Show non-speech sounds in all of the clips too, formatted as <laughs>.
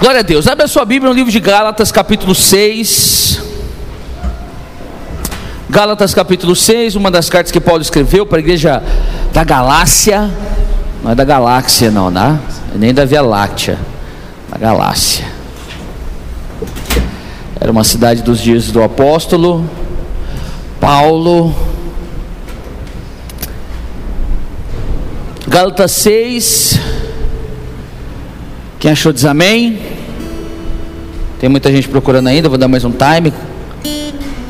Glória a Deus. Abre a sua Bíblia no livro de Gálatas, capítulo 6. Gálatas, capítulo 6, uma das cartas que Paulo escreveu para a igreja da Galácia. Não é da galáxia, não, né? Nem da Via Láctea. Da Galácia. Era uma cidade dos dias do apóstolo Paulo. Gálatas 6. Quem achou diz amém? Tem muita gente procurando ainda, vou dar mais um time.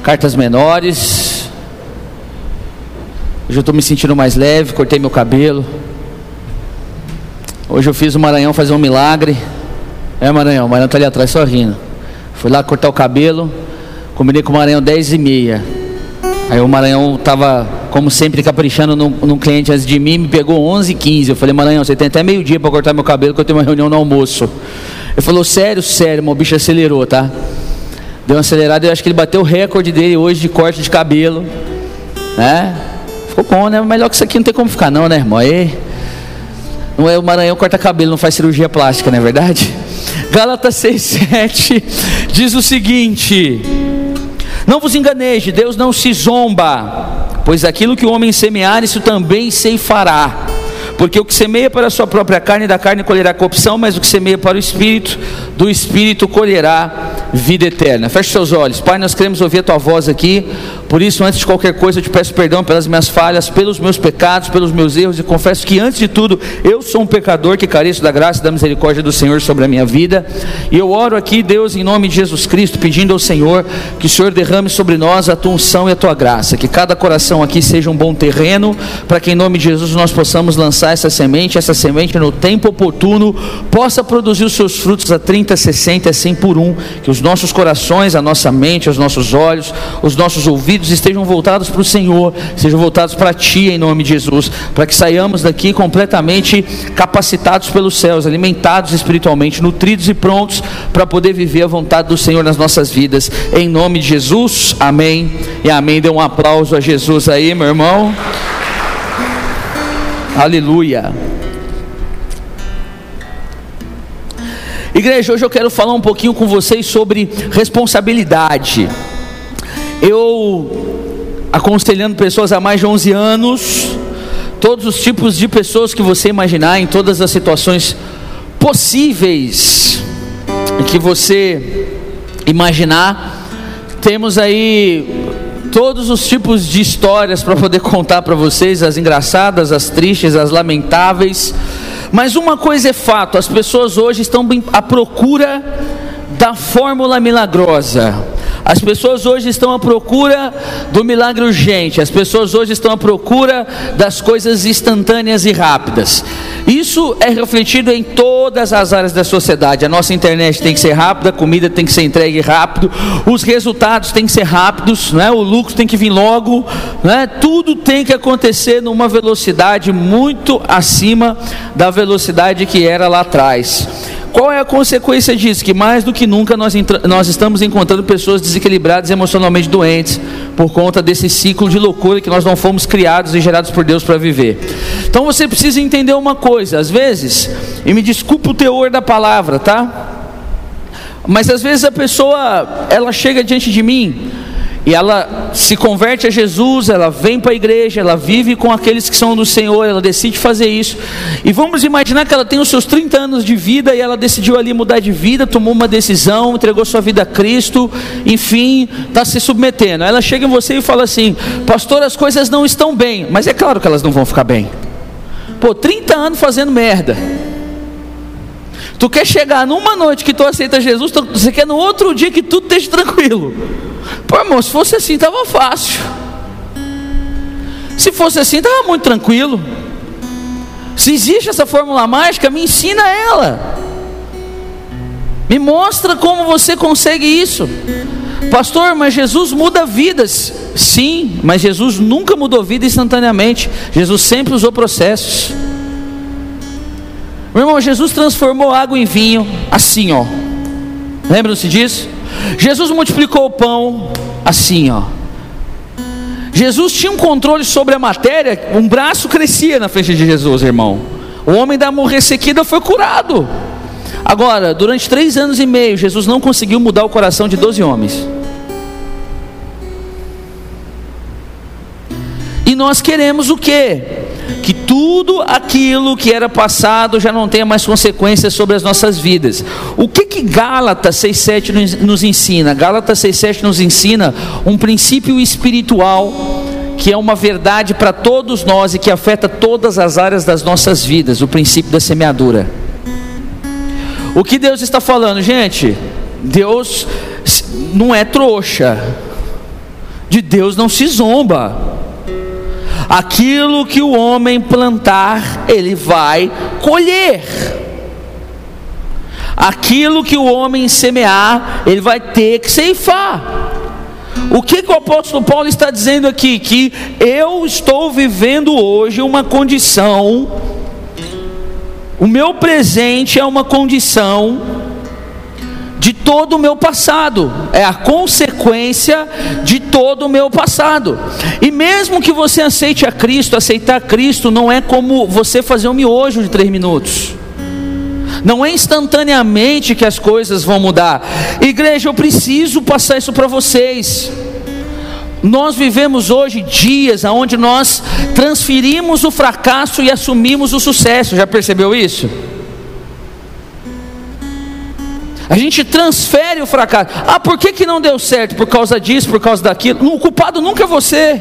Cartas menores. Hoje eu estou me sentindo mais leve, cortei meu cabelo. Hoje eu fiz o Maranhão fazer um milagre. É Maranhão, o Maranhão está ali atrás só rindo. Fui lá cortar o cabelo, combinei com o Maranhão 10 e meia. Aí o Maranhão estava, como sempre, caprichando num, num, cliente antes de mim, me pegou 11 h 15 Eu falei, Maranhão, você tem até meio-dia para cortar meu cabelo, que eu tenho uma reunião no almoço. Ele falou, sério, sério, meu bicho acelerou, tá? Deu uma acelerada, eu acho que ele bateu o recorde dele hoje de corte de cabelo. Né? Ficou bom, né? Melhor que isso aqui não tem como ficar, não, né, irmão? Aí, não é o Maranhão corta cabelo, não faz cirurgia plástica, não é verdade? <laughs> Gálatas 6,7 diz o seguinte. Não vos enganeis, Deus não se zomba, pois aquilo que o homem semear, isso também ceifará. Porque o que semeia para a sua própria carne, da carne colherá corrupção, mas o que semeia para o espírito, do espírito colherá vida eterna. Feche seus olhos. Pai, nós queremos ouvir a tua voz aqui. Por isso, antes de qualquer coisa, eu te peço perdão pelas minhas falhas, pelos meus pecados, pelos meus erros. E confesso que, antes de tudo, eu sou um pecador que careço da graça e da misericórdia do Senhor sobre a minha vida. E eu oro aqui, Deus, em nome de Jesus Cristo, pedindo ao Senhor que o Senhor derrame sobre nós a tua unção e a tua graça. Que cada coração aqui seja um bom terreno, para que, em nome de Jesus, nós possamos lançar essa semente, essa semente no tempo oportuno, possa produzir os seus frutos a 30, 60, 100 por um. Que os nossos corações, a nossa mente, os nossos olhos, os nossos ouvidos, ouvidos estejam voltados para o Senhor, sejam voltados para Ti em nome de Jesus, para que saiamos daqui completamente capacitados pelos céus, alimentados espiritualmente, nutridos e prontos para poder viver a vontade do Senhor nas nossas vidas, em nome de Jesus, amém e amém. Dê um aplauso a Jesus aí, meu irmão. Aleluia. Igreja, hoje eu quero falar um pouquinho com vocês sobre responsabilidade. Eu aconselhando pessoas há mais de 11 anos, todos os tipos de pessoas que você imaginar, em todas as situações possíveis que você imaginar. Temos aí todos os tipos de histórias para poder contar para vocês, as engraçadas, as tristes, as lamentáveis. Mas uma coisa é fato, as pessoas hoje estão à procura da fórmula milagrosa. As pessoas hoje estão à procura do milagre urgente, as pessoas hoje estão à procura das coisas instantâneas e rápidas. Isso é refletido em todas as áreas da sociedade. A nossa internet tem que ser rápida, a comida tem que ser entregue rápido, os resultados têm que ser rápidos, né? o lucro tem que vir logo, né? tudo tem que acontecer numa velocidade muito acima da velocidade que era lá atrás. Qual é a consequência disso? Que mais do que nunca nós, nós estamos encontrando pessoas desequilibradas emocionalmente doentes por conta desse ciclo de loucura que nós não fomos criados e gerados por Deus para viver. Então você precisa entender uma coisa, às vezes, e me desculpa o teor da palavra, tá? Mas às vezes a pessoa, ela chega diante de mim e ela se converte a Jesus, ela vem para a igreja, ela vive com aqueles que são do Senhor, ela decide fazer isso. E vamos imaginar que ela tem os seus 30 anos de vida e ela decidiu ali mudar de vida, tomou uma decisão, entregou sua vida a Cristo, enfim, está se submetendo. Ela chega em você e fala assim: Pastor, as coisas não estão bem, mas é claro que elas não vão ficar bem. Pô, 30 anos fazendo merda. Tu quer chegar numa noite que tu aceita Jesus, você quer no outro dia que tudo esteja tranquilo. Pô, irmão, se fosse assim, estava fácil. Se fosse assim, estava muito tranquilo. Se existe essa fórmula mágica, me ensina ela. Me mostra como você consegue isso. Pastor, mas Jesus muda vidas. Sim, mas Jesus nunca mudou vida instantaneamente. Jesus sempre usou processos. Meu irmão, Jesus transformou água em vinho assim, ó. Lembram-se disso? Jesus multiplicou o pão assim, ó. Jesus tinha um controle sobre a matéria, um braço crescia na frente de Jesus, irmão. O homem da mão foi curado. Agora, durante três anos e meio, Jesus não conseguiu mudar o coração de doze homens. E nós queremos o quê? Que tudo aquilo que era passado já não tenha mais consequências sobre as nossas vidas. O que que Gálatas 6:7 nos ensina? Gálatas 6:7 nos ensina um princípio espiritual que é uma verdade para todos nós e que afeta todas as áreas das nossas vidas, o princípio da semeadura. O que Deus está falando, gente? Deus não é trouxa. De Deus não se zomba. Aquilo que o homem plantar, ele vai colher. Aquilo que o homem semear, ele vai ter que ceifar. O que, que o apóstolo Paulo está dizendo aqui? Que eu estou vivendo hoje uma condição, o meu presente é uma condição de todo o meu passado, é a consequência de todo o meu passado. E mesmo que você aceite a Cristo, aceitar Cristo não é como você fazer um miojo de três minutos. Não é instantaneamente que as coisas vão mudar. Igreja, eu preciso passar isso para vocês. Nós vivemos hoje dias onde nós transferimos o fracasso e assumimos o sucesso. Já percebeu isso? A gente transfere o fracasso. Ah, por que, que não deu certo? Por causa disso, por causa daquilo. O culpado nunca é você.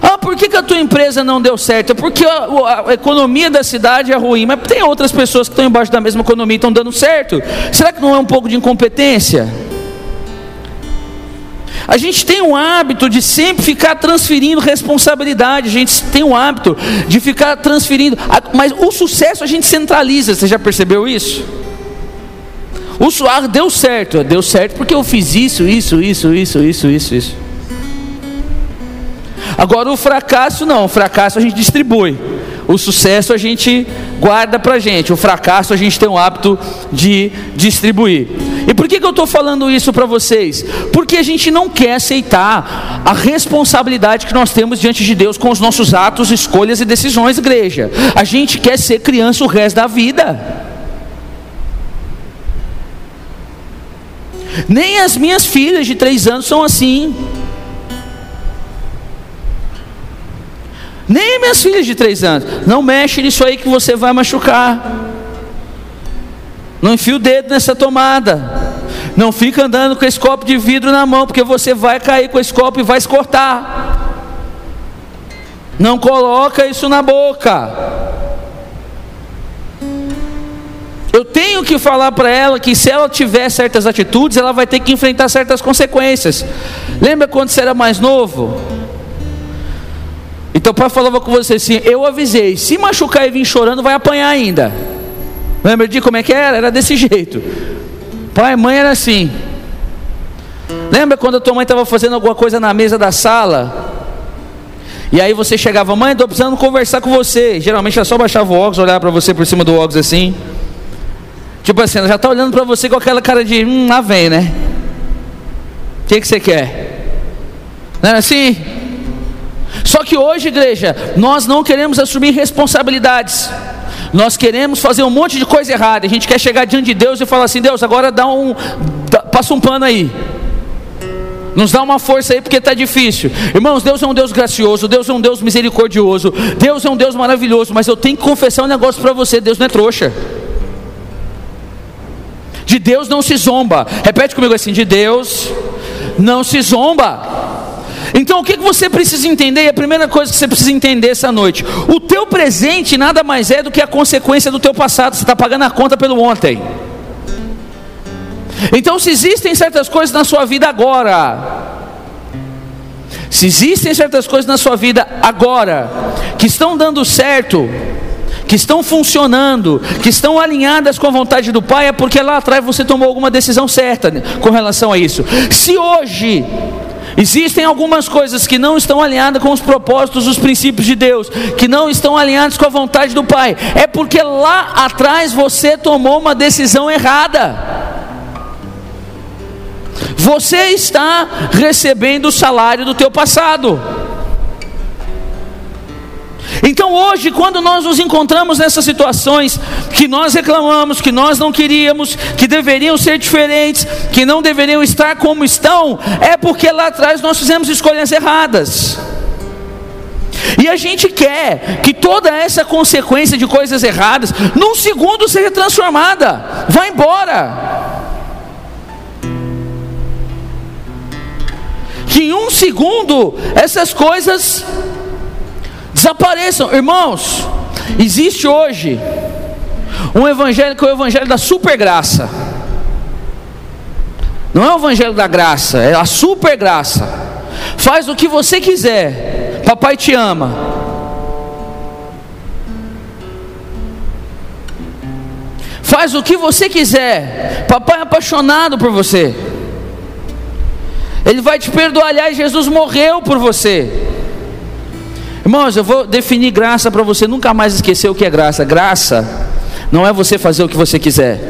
Ah, por que, que a tua empresa não deu certo? É porque a, a, economia da cidade é ruim. Mas tem outras pessoas que estão embaixo da mesma economia e estão dando certo. Será que não é um pouco de incompetência? A gente tem um hábito de sempre ficar transferindo responsabilidade, a gente tem um hábito de ficar transferindo, mas o sucesso a gente centraliza, você já percebeu isso? O suar deu certo, deu certo porque eu fiz isso, isso, isso, isso, isso, isso, isso. Agora o fracasso não, o fracasso a gente distribui. O sucesso a gente guarda para gente, o fracasso a gente tem o hábito de distribuir. E por que, que eu estou falando isso para vocês? Porque a gente não quer aceitar a responsabilidade que nós temos diante de Deus com os nossos atos, escolhas e decisões, igreja. A gente quer ser criança o resto da vida. Nem as minhas filhas de três anos são assim. Nem minhas filhas de três anos. Não mexe nisso aí que você vai machucar. Não enfia o dedo nessa tomada. Não fica andando com esse copo de vidro na mão, porque você vai cair com esse copo e vai se cortar. Não coloca isso na boca. Eu tenho que falar para ela que se ela tiver certas atitudes, ela vai ter que enfrentar certas consequências. Lembra quando você era mais novo? Então o pai falava com você assim: Eu avisei, se machucar e vir chorando, vai apanhar ainda. Lembra de como é que era? Era desse jeito. Pai e mãe era assim. Lembra quando a tua mãe estava fazendo alguma coisa na mesa da sala? E aí você chegava, mãe, estou precisando conversar com você. Geralmente ela só baixava o óculos, olhava para você por cima do óculos assim. Tipo assim, ela já está olhando para você com aquela cara de, hum, lá vem, né? O que, que você quer? Não era assim? Só que hoje, igreja, nós não queremos assumir responsabilidades. Nós queremos fazer um monte de coisa errada. A gente quer chegar diante de Deus e falar assim: Deus, agora dá um, passa um pano aí. Nos dá uma força aí porque está difícil. Irmãos, Deus é um Deus gracioso, Deus é um Deus misericordioso, Deus é um Deus maravilhoso, mas eu tenho que confessar um negócio para você: Deus não é trouxa. De Deus não se zomba. Repete comigo assim: de Deus não se zomba. Então o que você precisa entender? E a primeira coisa que você precisa entender essa noite: o teu presente nada mais é do que a consequência do teu passado. Você está pagando a conta pelo ontem. Então, se existem certas coisas na sua vida agora, se existem certas coisas na sua vida agora que estão dando certo, que estão funcionando, que estão alinhadas com a vontade do Pai, é porque lá atrás você tomou alguma decisão certa com relação a isso. Se hoje Existem algumas coisas que não estão alinhadas com os propósitos, os princípios de Deus, que não estão alinhadas com a vontade do Pai. É porque lá atrás você tomou uma decisão errada. Você está recebendo o salário do teu passado. Então hoje, quando nós nos encontramos nessas situações que nós reclamamos, que nós não queríamos, que deveriam ser diferentes, que não deveriam estar como estão, é porque lá atrás nós fizemos escolhas erradas. E a gente quer que toda essa consequência de coisas erradas, num segundo seja transformada. Vai embora. Que em um segundo essas coisas desapareçam. Irmãos, existe hoje um evangelho que é o evangelho da supergraça. Não é o evangelho da graça, é a supergraça. Faz o que você quiser. Papai te ama. Faz o que você quiser. Papai é apaixonado por você. Ele vai te perdoar. Aliás, Jesus morreu por você. Irmãos, eu vou definir graça para você nunca mais esquecer o que é graça. Graça não é você fazer o que você quiser.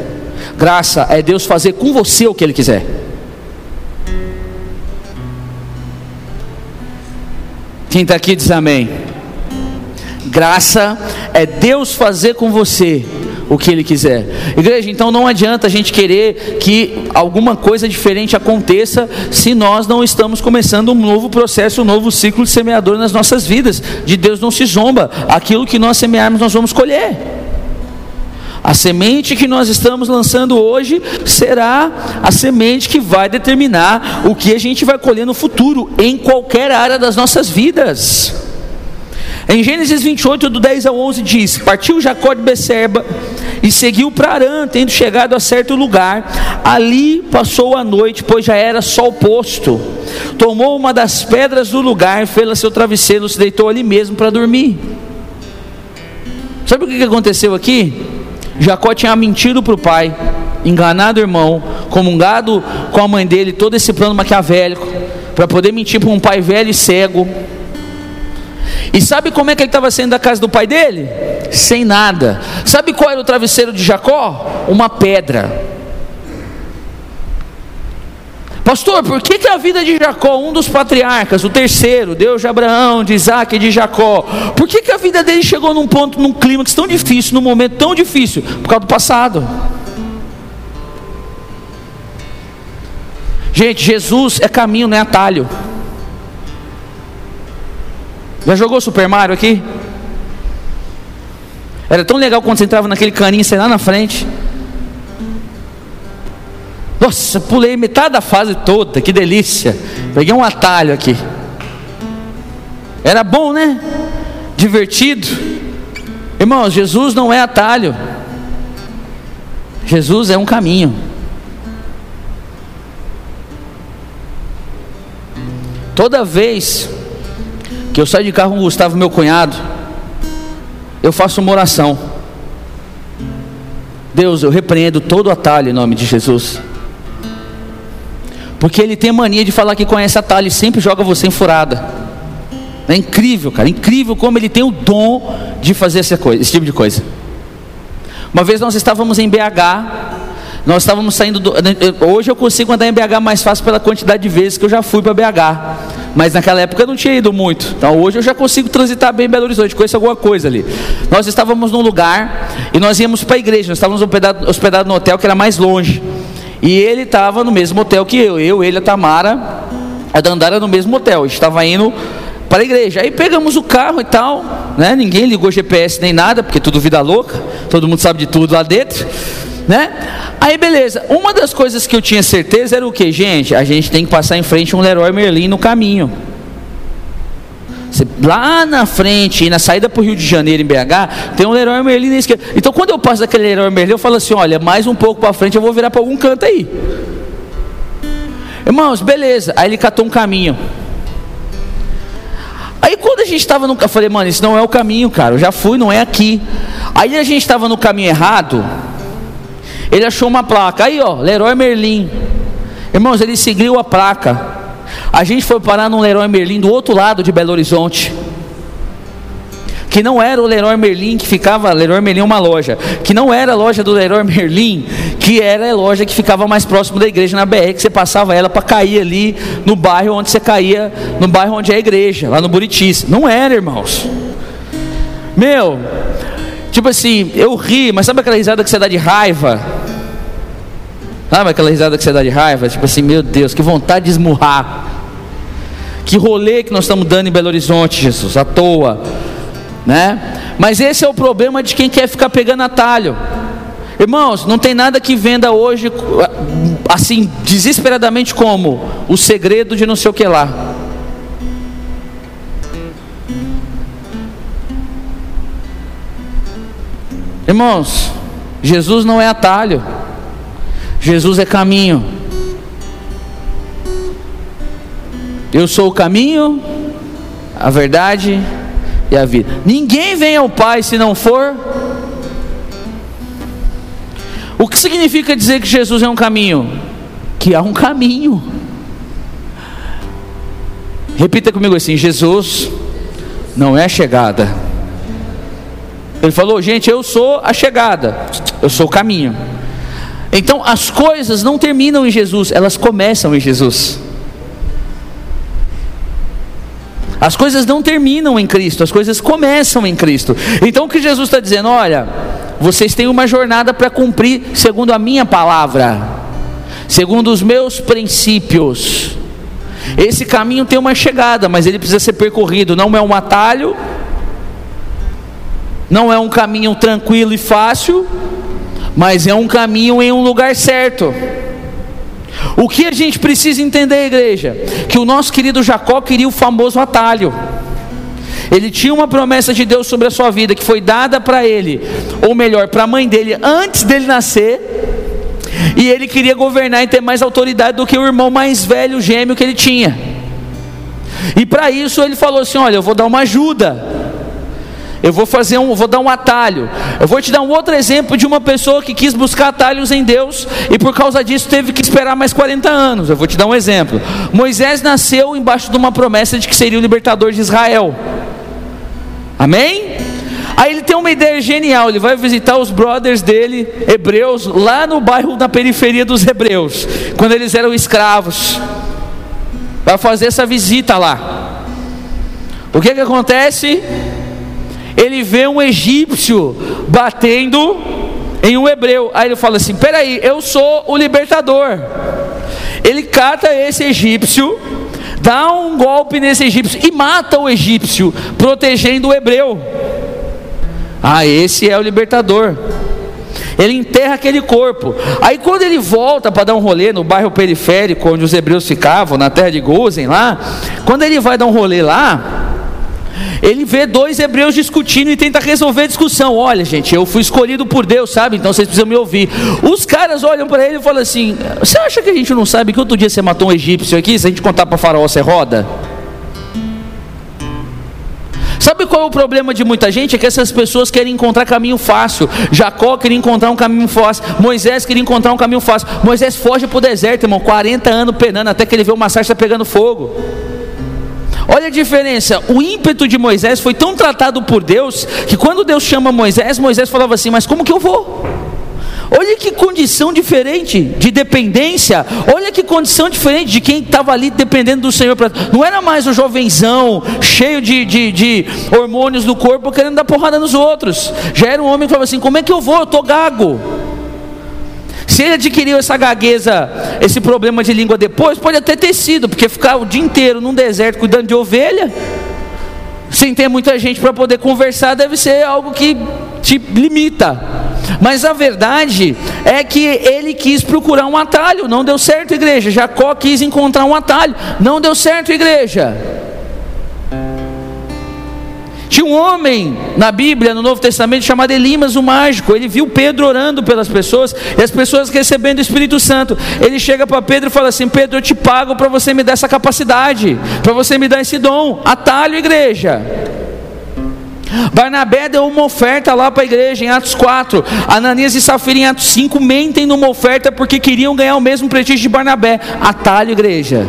Graça é Deus fazer com você o que Ele quiser. Quem está aqui diz amém. Graça é Deus fazer com você o que Ele quiser. Igreja, então não adianta a gente querer que alguma coisa diferente aconteça se nós não estamos começando um novo processo, um novo ciclo de semeador nas nossas vidas. De Deus não se zomba, aquilo que nós semearmos nós vamos colher. A semente que nós estamos lançando hoje será a semente que vai determinar o que a gente vai colher no futuro, em qualquer área das nossas vidas. Em Gênesis 28, do 10 ao 11, diz: Partiu Jacó de Becerba e seguiu para Arã, tendo chegado a certo lugar. Ali passou a noite, pois já era sol posto. Tomou uma das pedras do lugar, fez seu travesseiro, se deitou ali mesmo para dormir. Sabe o que aconteceu aqui? Jacó tinha mentido para o pai, enganado o irmão, comungado com a mãe dele, todo esse plano maquiavélico, para poder mentir para um pai velho e cego e sabe como é que ele estava saindo da casa do pai dele? Sem nada. Sabe qual era o travesseiro de Jacó? Uma pedra. Pastor, por que, que a vida de Jacó, um dos patriarcas, o terceiro, Deus de Abraão, de Isaac e de Jacó, por que, que a vida dele chegou num ponto, num clima tão difícil, num momento tão difícil? Por causa do passado. Gente, Jesus é caminho, não é atalho. Já jogou Super Mario aqui? Era tão legal quando você entrava naquele caninho, você lá na frente. Nossa, pulei metade da fase toda, que delícia. Peguei um atalho aqui. Era bom, né? Divertido. Irmãos, Jesus não é atalho. Jesus é um caminho. Toda vez que eu saio de carro com o Gustavo, meu cunhado, eu faço uma oração. Deus, eu repreendo todo atalho em nome de Jesus. Porque ele tem mania de falar que conhece atalho e sempre joga você em furada. É incrível, cara, incrível como ele tem o dom de fazer essa coisa, esse tipo de coisa. Uma vez nós estávamos em BH, nós estávamos saindo do, hoje eu consigo andar em BH mais fácil pela quantidade de vezes que eu já fui para BH. Mas naquela época eu não tinha ido muito. Então hoje eu já consigo transitar bem em Belo Horizonte, conheço alguma coisa ali. Nós estávamos num lugar e nós íamos para a igreja, nós estávamos hospedados hospedado no hotel que era mais longe. E ele estava no mesmo hotel que eu. Eu, ele, a Tamara, a Dandara no mesmo hotel. A gente estava indo para a igreja. Aí pegamos o carro e tal, né? Ninguém ligou GPS nem nada, porque tudo vida louca, todo mundo sabe de tudo lá dentro, né? Aí beleza, uma das coisas que eu tinha certeza era o que, gente? A gente tem que passar em frente um Leroy Merlin no caminho. Lá na frente, na saída para o Rio de Janeiro, em BH, tem um Leroy Merlin na esquerda. Então quando eu passo daquele Leroy Merlin, eu falo assim: olha, mais um pouco para frente eu vou virar para algum canto aí. Irmãos, beleza. Aí ele catou um caminho. Aí quando a gente estava no. Eu falei, mano, isso não é o caminho, cara. Eu já fui, não é aqui. Aí a gente estava no caminho errado. Ele achou uma placa, aí ó, Leroy Merlin. Irmãos, ele seguiu a placa. A gente foi parar no Leroy Merlin do outro lado de Belo Horizonte. Que não era o Leroy Merlin que ficava, Leroy Merlin é uma loja, que não era a loja do Leroy Merlin, que era a loja que ficava mais próximo da igreja na BR, que você passava ela para cair ali no bairro onde você caía, no bairro onde é a igreja, lá no Buritis. Não era, irmãos. Meu, tipo assim, eu ri, mas sabe aquela risada que você dá de raiva? Sabe aquela risada que você dá de raiva? Tipo assim, meu Deus, que vontade de esmurrar. Que rolê que nós estamos dando em Belo Horizonte, Jesus, à toa, né? Mas esse é o problema de quem quer ficar pegando atalho. Irmãos, não tem nada que venda hoje assim desesperadamente como o segredo de não sei o que lá. Irmãos, Jesus não é atalho. Jesus é caminho. Eu sou o caminho, a verdade e a vida. Ninguém vem ao Pai se não for. O que significa dizer que Jesus é um caminho? Que há um caminho. Repita comigo assim: Jesus não é chegada. Ele falou, gente, eu sou a chegada, eu sou o caminho. Então as coisas não terminam em Jesus, elas começam em Jesus. As coisas não terminam em Cristo, as coisas começam em Cristo. Então o que Jesus está dizendo? Olha, vocês têm uma jornada para cumprir segundo a minha palavra, segundo os meus princípios. Esse caminho tem uma chegada, mas ele precisa ser percorrido, não é um atalho, não é um caminho tranquilo e fácil, mas é um caminho em um lugar certo. O que a gente precisa entender, igreja? Que o nosso querido Jacó queria o famoso atalho. Ele tinha uma promessa de Deus sobre a sua vida que foi dada para ele, ou melhor, para a mãe dele antes dele nascer. E ele queria governar e ter mais autoridade do que o irmão mais velho, gêmeo que ele tinha. E para isso ele falou assim: Olha, eu vou dar uma ajuda. Eu vou fazer um, vou dar um atalho. Eu vou te dar um outro exemplo de uma pessoa que quis buscar atalhos em Deus e por causa disso teve que esperar mais 40 anos. Eu vou te dar um exemplo. Moisés nasceu embaixo de uma promessa de que seria o libertador de Israel. Amém? Aí ele tem uma ideia genial, ele vai visitar os brothers dele, hebreus, lá no bairro na periferia dos hebreus, quando eles eram escravos. Vai fazer essa visita lá. O que que acontece? Ele vê um egípcio batendo em um hebreu. Aí ele fala assim: peraí, eu sou o libertador. Ele cata esse egípcio, dá um golpe nesse egípcio e mata o egípcio, protegendo o hebreu. Ah, esse é o libertador. Ele enterra aquele corpo. Aí quando ele volta para dar um rolê no bairro periférico onde os hebreus ficavam, na terra de Gozen lá, quando ele vai dar um rolê lá, ele vê dois hebreus discutindo e tenta resolver a discussão. Olha, gente, eu fui escolhido por Deus, sabe? Então vocês precisam me ouvir. Os caras olham para ele e falam assim: Você acha que a gente não sabe que outro dia você matou um egípcio aqui? Se a gente contar para Faraó, você roda? Sabe qual é o problema de muita gente? É que essas pessoas querem encontrar caminho fácil. Jacó queria encontrar um caminho fácil. Moisés queria encontrar um caminho fácil. Moisés foge para o deserto, irmão, 40 anos penando, até que ele vê uma sarça pegando fogo. Olha a diferença. O ímpeto de Moisés foi tão tratado por Deus que quando Deus chama Moisés, Moisés falava assim: Mas como que eu vou? Olha que condição diferente de dependência. Olha que condição diferente de quem estava ali dependendo do Senhor. Não era mais o jovenzão, cheio de, de, de, hormônios no corpo, querendo dar porrada nos outros. Já era um homem que falava assim: Como é que eu vou? Eu estou gago. Se ele adquiriu essa gagueza, esse problema de língua depois, pode até ter sido, porque ficar o dia inteiro num deserto cuidando de ovelha, sem ter muita gente para poder conversar, deve ser algo que te limita. Mas a verdade é que ele quis procurar um atalho, não deu certo, igreja. Jacó quis encontrar um atalho, não deu certo, igreja. Tinha um homem na Bíblia, no Novo Testamento, chamado Elimas, o mágico. Ele viu Pedro orando pelas pessoas e as pessoas recebendo o Espírito Santo. Ele chega para Pedro e fala assim: Pedro, eu te pago para você me dar essa capacidade, para você me dar esse dom. Atalho, igreja. Barnabé deu uma oferta lá para a igreja em Atos 4. Ananias e Safira em Atos 5 mentem numa oferta porque queriam ganhar o mesmo prestígio de Barnabé. Atalho, igreja.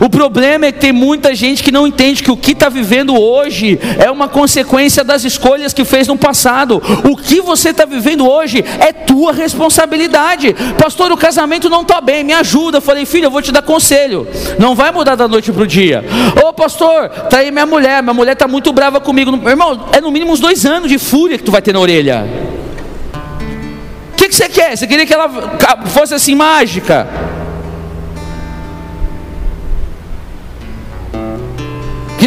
O problema é que tem muita gente que não entende que o que está vivendo hoje é uma consequência das escolhas que fez no passado. O que você está vivendo hoje é tua responsabilidade. Pastor, o casamento não está bem, me ajuda. Eu falei, filho, eu vou te dar conselho. Não vai mudar da noite para o dia. Ô pastor, tá aí minha mulher, minha mulher está muito brava comigo. Meu irmão, é no mínimo uns dois anos de fúria que tu vai ter na orelha. O que, que você quer? Você queria que ela fosse assim mágica?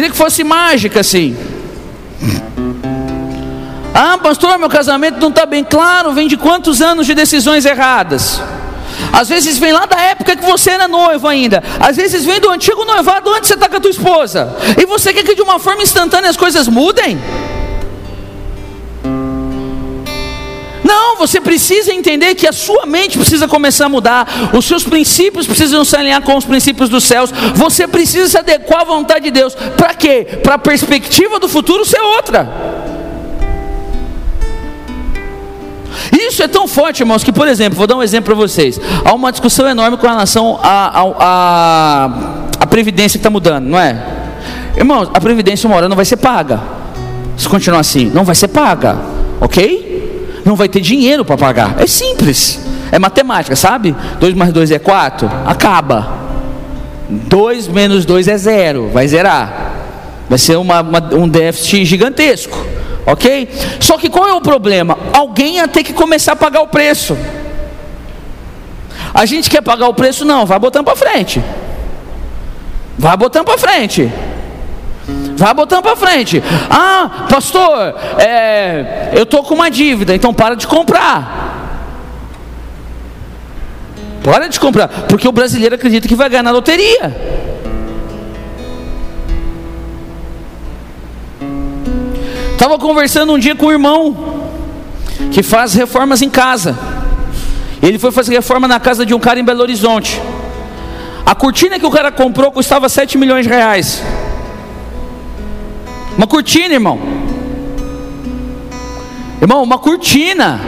Queria que fosse mágica assim. Ah, pastor, meu casamento não está bem claro. Vem de quantos anos de decisões erradas? Às vezes vem lá da época que você era noivo ainda. Às vezes vem do antigo noivado antes você estar tá com a tua esposa. E você quer que de uma forma instantânea as coisas mudem? Não, você precisa entender que a sua mente precisa começar a mudar, os seus princípios precisam se alinhar com os princípios dos céus, você precisa se adequar à vontade de Deus. Para quê? Para a perspectiva do futuro ser outra. Isso é tão forte, irmãos, que, por exemplo, vou dar um exemplo para vocês. Há uma discussão enorme com relação à Previdência que está mudando, não é? Irmãos, a Previdência uma hora não vai ser paga. Se continuar assim, não vai ser paga, ok? Não vai ter dinheiro para pagar. É simples. É matemática, sabe? 2 mais 2 é 4, acaba. 2 menos 2 é zero, vai zerar. Vai ser uma, uma, um déficit gigantesco. Ok? Só que qual é o problema? Alguém ia ter que começar a pagar o preço. A gente quer pagar o preço? Não, vai botando para frente. Vai botando para frente. Vai botando para frente. Ah, pastor, é, eu estou com uma dívida, então para de comprar. Para de comprar, porque o brasileiro acredita que vai ganhar na loteria. Estava conversando um dia com um irmão que faz reformas em casa. Ele foi fazer reforma na casa de um cara em Belo Horizonte. A cortina que o cara comprou custava 7 milhões de reais. Uma cortina, irmão. Irmão, uma cortina.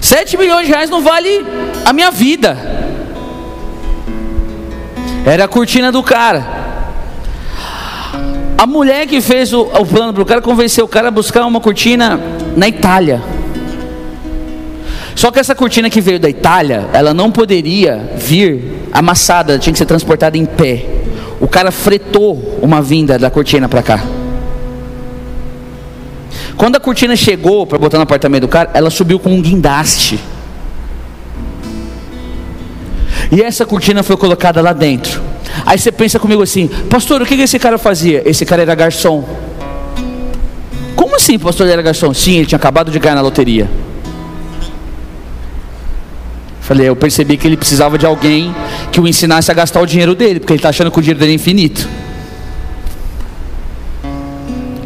Sete milhões de reais não vale a minha vida. Era a cortina do cara. A mulher que fez o, o plano para o cara convenceu o cara a buscar uma cortina na Itália. Só que essa cortina que veio da Itália, ela não poderia vir amassada, tinha que ser transportada em pé. O cara fretou uma vinda da cortina para cá. Quando a cortina chegou para botar no apartamento do cara, ela subiu com um guindaste. E essa cortina foi colocada lá dentro. Aí você pensa comigo assim, pastor, o que esse cara fazia? Esse cara era garçom. Como assim, pastor, ele era garçom? Sim, ele tinha acabado de ganhar na loteria. Falei, eu percebi que ele precisava de alguém que o ensinasse a gastar o dinheiro dele, porque ele está achando que o dinheiro dele é infinito.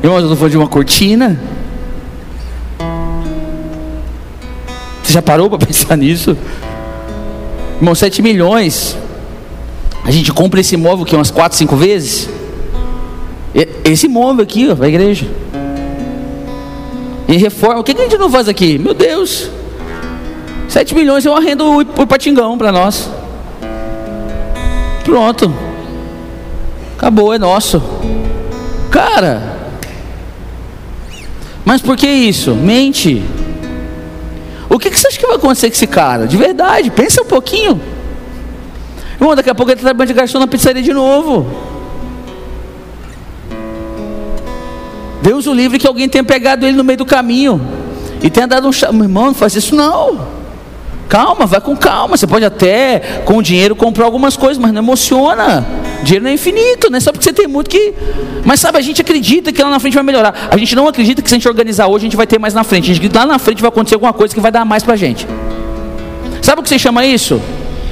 Irmão, eu não vou de uma cortina. Você já parou para <laughs> pensar nisso? Irmão, 7 milhões. A gente compra esse imóvel aqui umas 4, 5 vezes. Esse imóvel aqui, ó, a igreja. E reforma. O que, que a gente não faz aqui? Meu Deus. 7 milhões eu arrendo o patingão para nós. Pronto. Acabou, é nosso. Cara. Mas por que isso? Mente. O que, que você acha que vai acontecer com esse cara? De verdade, pensa um pouquinho. Irmão, daqui a pouco ele está trabalhando de garçom na pizzaria de novo. Deus o livre que alguém tenha pegado ele no meio do caminho e tenha dado um chão. Meu irmão, não faz isso não. Calma, vai com calma. Você pode até com o dinheiro comprar algumas coisas, mas não emociona. dinheiro não é infinito, não é só porque você tem muito que. Mas sabe, a gente acredita que lá na frente vai melhorar. A gente não acredita que se a gente organizar hoje, a gente vai ter mais na frente. A gente lá na frente vai acontecer alguma coisa que vai dar mais pra gente. Sabe o que você chama isso?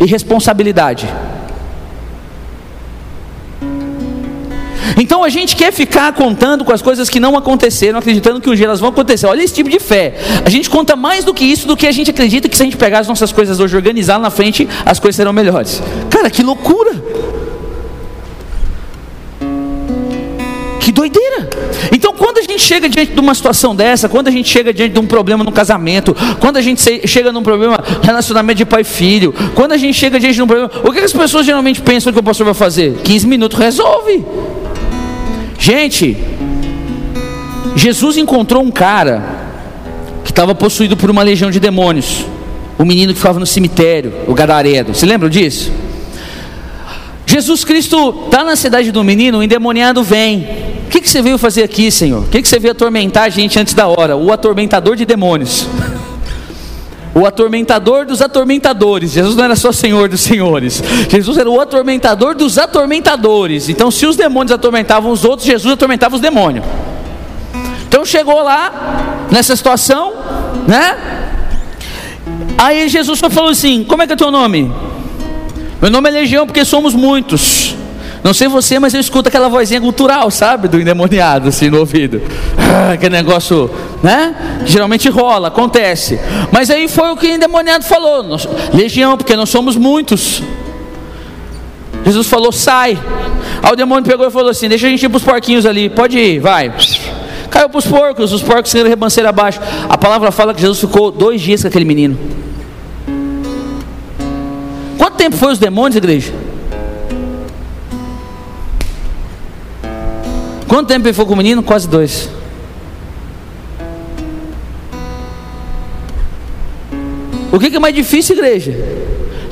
Irresponsabilidade. Então a gente quer ficar contando com as coisas que não aconteceram, acreditando que um dia elas vão acontecer. Olha esse tipo de fé. A gente conta mais do que isso, do que a gente acredita que se a gente pegar as nossas coisas hoje e organizar lá na frente, as coisas serão melhores. Cara, que loucura! Que doideira! Então, quando a gente chega diante de uma situação dessa, quando a gente chega diante de um problema no casamento, quando a gente chega num problema relacionamento de pai e filho, quando a gente chega diante de um problema, o que as pessoas geralmente pensam que o pastor vai fazer? 15 minutos resolve. Gente, Jesus encontrou um cara que estava possuído por uma legião de demônios. O menino que ficava no cemitério, o Gadaredo. Se lembram disso? Jesus Cristo está na cidade do menino, o endemoniado vem. O que, que você veio fazer aqui, Senhor? O que, que você veio atormentar a gente antes da hora? O atormentador de demônios. <laughs> O atormentador dos atormentadores. Jesus não era só Senhor dos senhores. Jesus era o atormentador dos atormentadores. Então, se os demônios atormentavam os outros, Jesus atormentava os demônios. Então chegou lá nessa situação, né? Aí Jesus só falou assim: Como é que é teu nome? Meu nome é Legião porque somos muitos. Não sei você, mas eu escuto aquela vozinha cultural, sabe? Do endemoniado, assim, no ouvido. Ah, aquele negócio, né? Geralmente rola, acontece. Mas aí foi o que o endemoniado falou: Legião, porque nós somos muitos. Jesus falou: sai. Aí o demônio pegou e falou assim: deixa a gente ir para os porquinhos ali, pode ir, vai. Caiu para os porcos, os porcos sendo rebanceira abaixo. A palavra fala que Jesus ficou dois dias com aquele menino. Quanto tempo foi os demônios, igreja? Quanto tempo ele foi com o menino? Quase dois. O que, é mais difícil, igreja?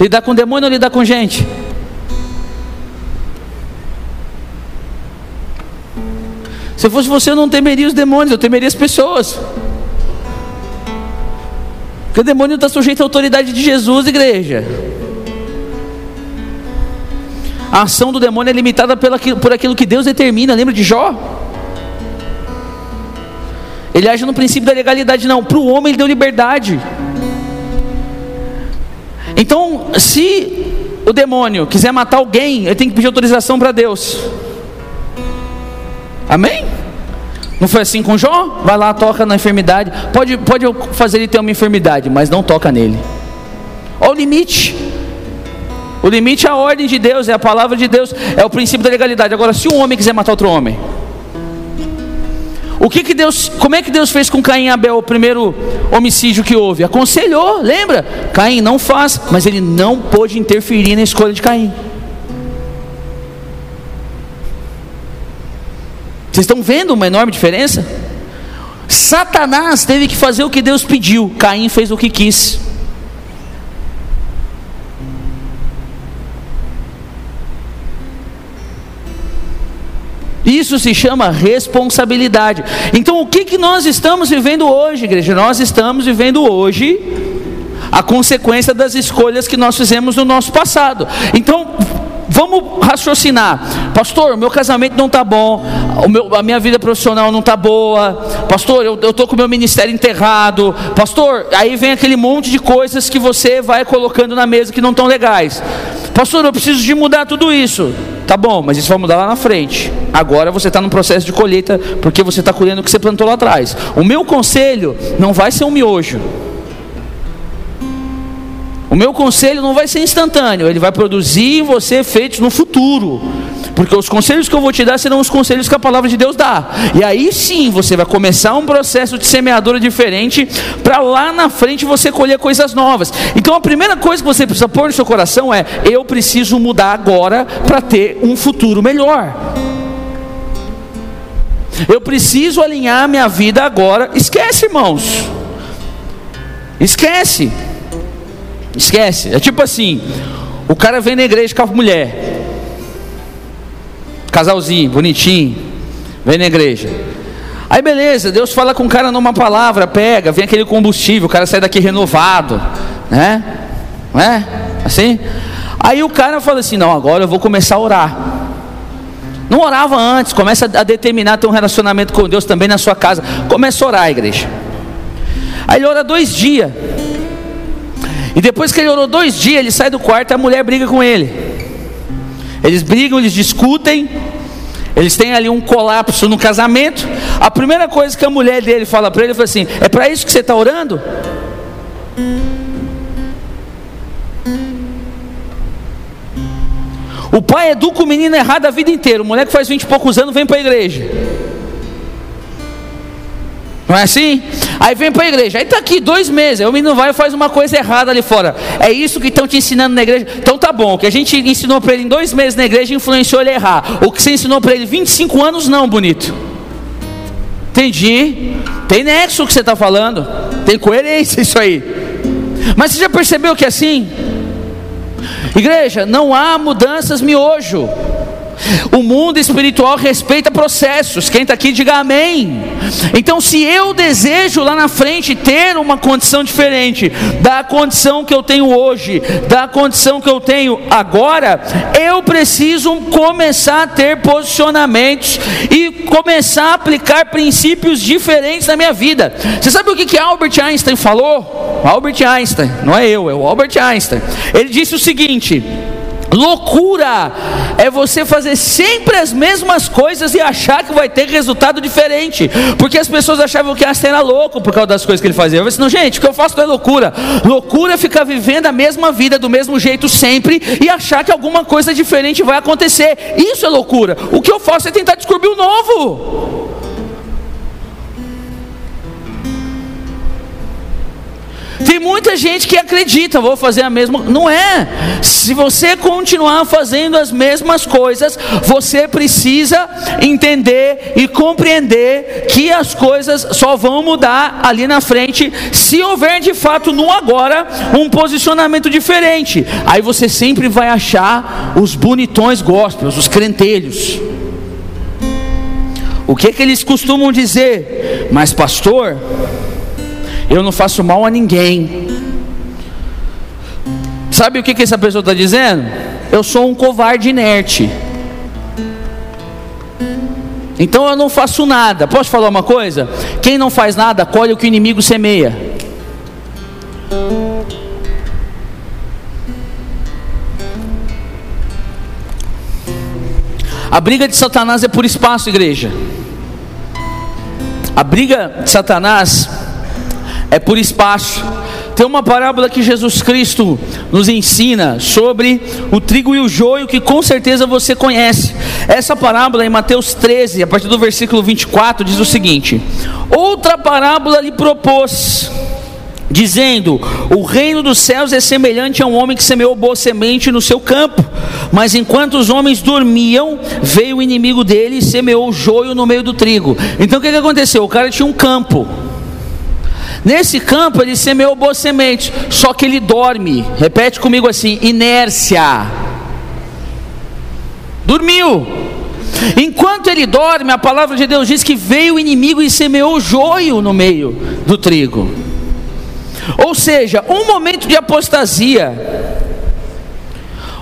Lidar com demônio ou lidar com gente? Se fosse você, eu não temeria os demônios, eu temeria as pessoas. Porque o demônio está sujeito à autoridade de Jesus, igreja. A ação do demônio é limitada por aquilo que Deus determina. Lembra de Jó? Ele age no princípio da legalidade, não. Para o homem ele deu liberdade. Então, se o demônio quiser matar alguém, ele tem que pedir autorização para Deus. Amém? Não foi assim com Jó? Vai lá, toca na enfermidade. Pode, pode fazer ele ter uma enfermidade, mas não toca nele. Olha o limite. O limite é a ordem de Deus, é a palavra de Deus, é o princípio da legalidade. Agora, se um homem quiser matar outro homem, o que, que Deus, como é que Deus fez com Caim e Abel, o primeiro homicídio que houve? Aconselhou, lembra? Caim não faz, mas ele não pôde interferir na escolha de Caim. Vocês estão vendo uma enorme diferença? Satanás teve que fazer o que Deus pediu, Caim fez o que quis. Isso se chama responsabilidade. Então, o que, que nós estamos vivendo hoje, igreja? Nós estamos vivendo hoje a consequência das escolhas que nós fizemos no nosso passado. Então, vamos raciocinar. Pastor, meu casamento não está bom, meu, a minha vida profissional não está boa. Pastor, eu estou com o meu ministério enterrado. Pastor, aí vem aquele monte de coisas que você vai colocando na mesa que não estão legais. Pastor, eu preciso de mudar tudo isso. Tá bom, mas isso vai mudar lá na frente. Agora você está no processo de colheita porque você está colhendo o que você plantou lá atrás. O meu conselho não vai ser um miojo. O meu conselho não vai ser instantâneo, ele vai produzir em você efeitos no futuro. Porque os conselhos que eu vou te dar serão os conselhos que a palavra de Deus dá. E aí sim você vai começar um processo de semeadura diferente para lá na frente você colher coisas novas. Então a primeira coisa que você precisa pôr no seu coração é: eu preciso mudar agora para ter um futuro melhor. Eu preciso alinhar minha vida agora. Esquece, irmãos. Esquece. Esquece. É tipo assim: o cara vem na igreja com a mulher, casalzinho, bonitinho, vem na igreja. Aí beleza, Deus fala com o cara numa palavra, pega, vem aquele combustível, o cara sai daqui renovado, né? Não é? Assim? Aí o cara fala assim: não, agora eu vou começar a orar. Não orava antes, começa a determinar ter um relacionamento com Deus também na sua casa. Começa a orar, igreja. Aí ele ora dois dias. E depois que ele orou dois dias, ele sai do quarto e a mulher briga com ele. Eles brigam, eles discutem. Eles têm ali um colapso no casamento. A primeira coisa que a mulher dele fala para ele foi assim: É para isso que você está orando? O pai educa o menino errado a vida inteira. O moleque faz 20 e poucos anos, vem para a igreja. Não é assim? Aí vem para a igreja, aí está aqui dois meses, aí o menino vai e faz uma coisa errada ali fora. É isso que estão te ensinando na igreja? Então tá bom, o que a gente ensinou para ele em dois meses na igreja influenciou ele a errar. O que você ensinou para ele 25 anos, não, bonito. Entendi. Tem nexo o que você está falando. Tem coerência isso aí. Mas você já percebeu que é assim? Igreja, não há mudanças miojo. O mundo espiritual respeita processos. Quem está aqui, diga amém. Então, se eu desejo lá na frente ter uma condição diferente da condição que eu tenho hoje, da condição que eu tenho agora, eu preciso começar a ter posicionamentos e começar a aplicar princípios diferentes na minha vida. Você sabe o que, que Albert Einstein falou? Albert Einstein, não é eu, é o Albert Einstein. Ele disse o seguinte. Loucura é você fazer sempre as mesmas coisas e achar que vai ter resultado diferente, porque as pessoas achavam que Einstein era louco por causa das coisas que ele fazia. Eu disse, não, gente, o que eu faço não é loucura. Loucura é ficar vivendo a mesma vida do mesmo jeito sempre e achar que alguma coisa diferente vai acontecer. Isso é loucura. O que eu faço é tentar descobrir o novo. Tem muita gente que acredita, vou fazer a mesma. Não é. Se você continuar fazendo as mesmas coisas, você precisa entender e compreender que as coisas só vão mudar ali na frente se houver de fato no agora um posicionamento diferente. Aí você sempre vai achar os bonitões gospels, os crentelhos. O que, que eles costumam dizer? Mas, pastor, eu não faço mal a ninguém. Sabe o que, que essa pessoa está dizendo? Eu sou um covarde inerte. Então eu não faço nada. Posso falar uma coisa? Quem não faz nada, colhe o que o inimigo semeia. A briga de Satanás é por espaço, igreja. A briga de Satanás é por espaço. Tem uma parábola que Jesus Cristo nos ensina sobre o trigo e o joio, que com certeza você conhece. Essa parábola em Mateus 13, a partir do versículo 24, diz o seguinte: Outra parábola lhe propôs, dizendo: O reino dos céus é semelhante a um homem que semeou boa semente no seu campo. Mas enquanto os homens dormiam, veio o inimigo dele e semeou o joio no meio do trigo. Então o que, aconteceu? O cara tinha um campo. Nesse campo ele semeou boa semente, só que ele dorme. Repete comigo assim: inércia. Dormiu. Enquanto ele dorme, a palavra de Deus diz que veio o inimigo e semeou joio no meio do trigo. Ou seja, um momento de apostasia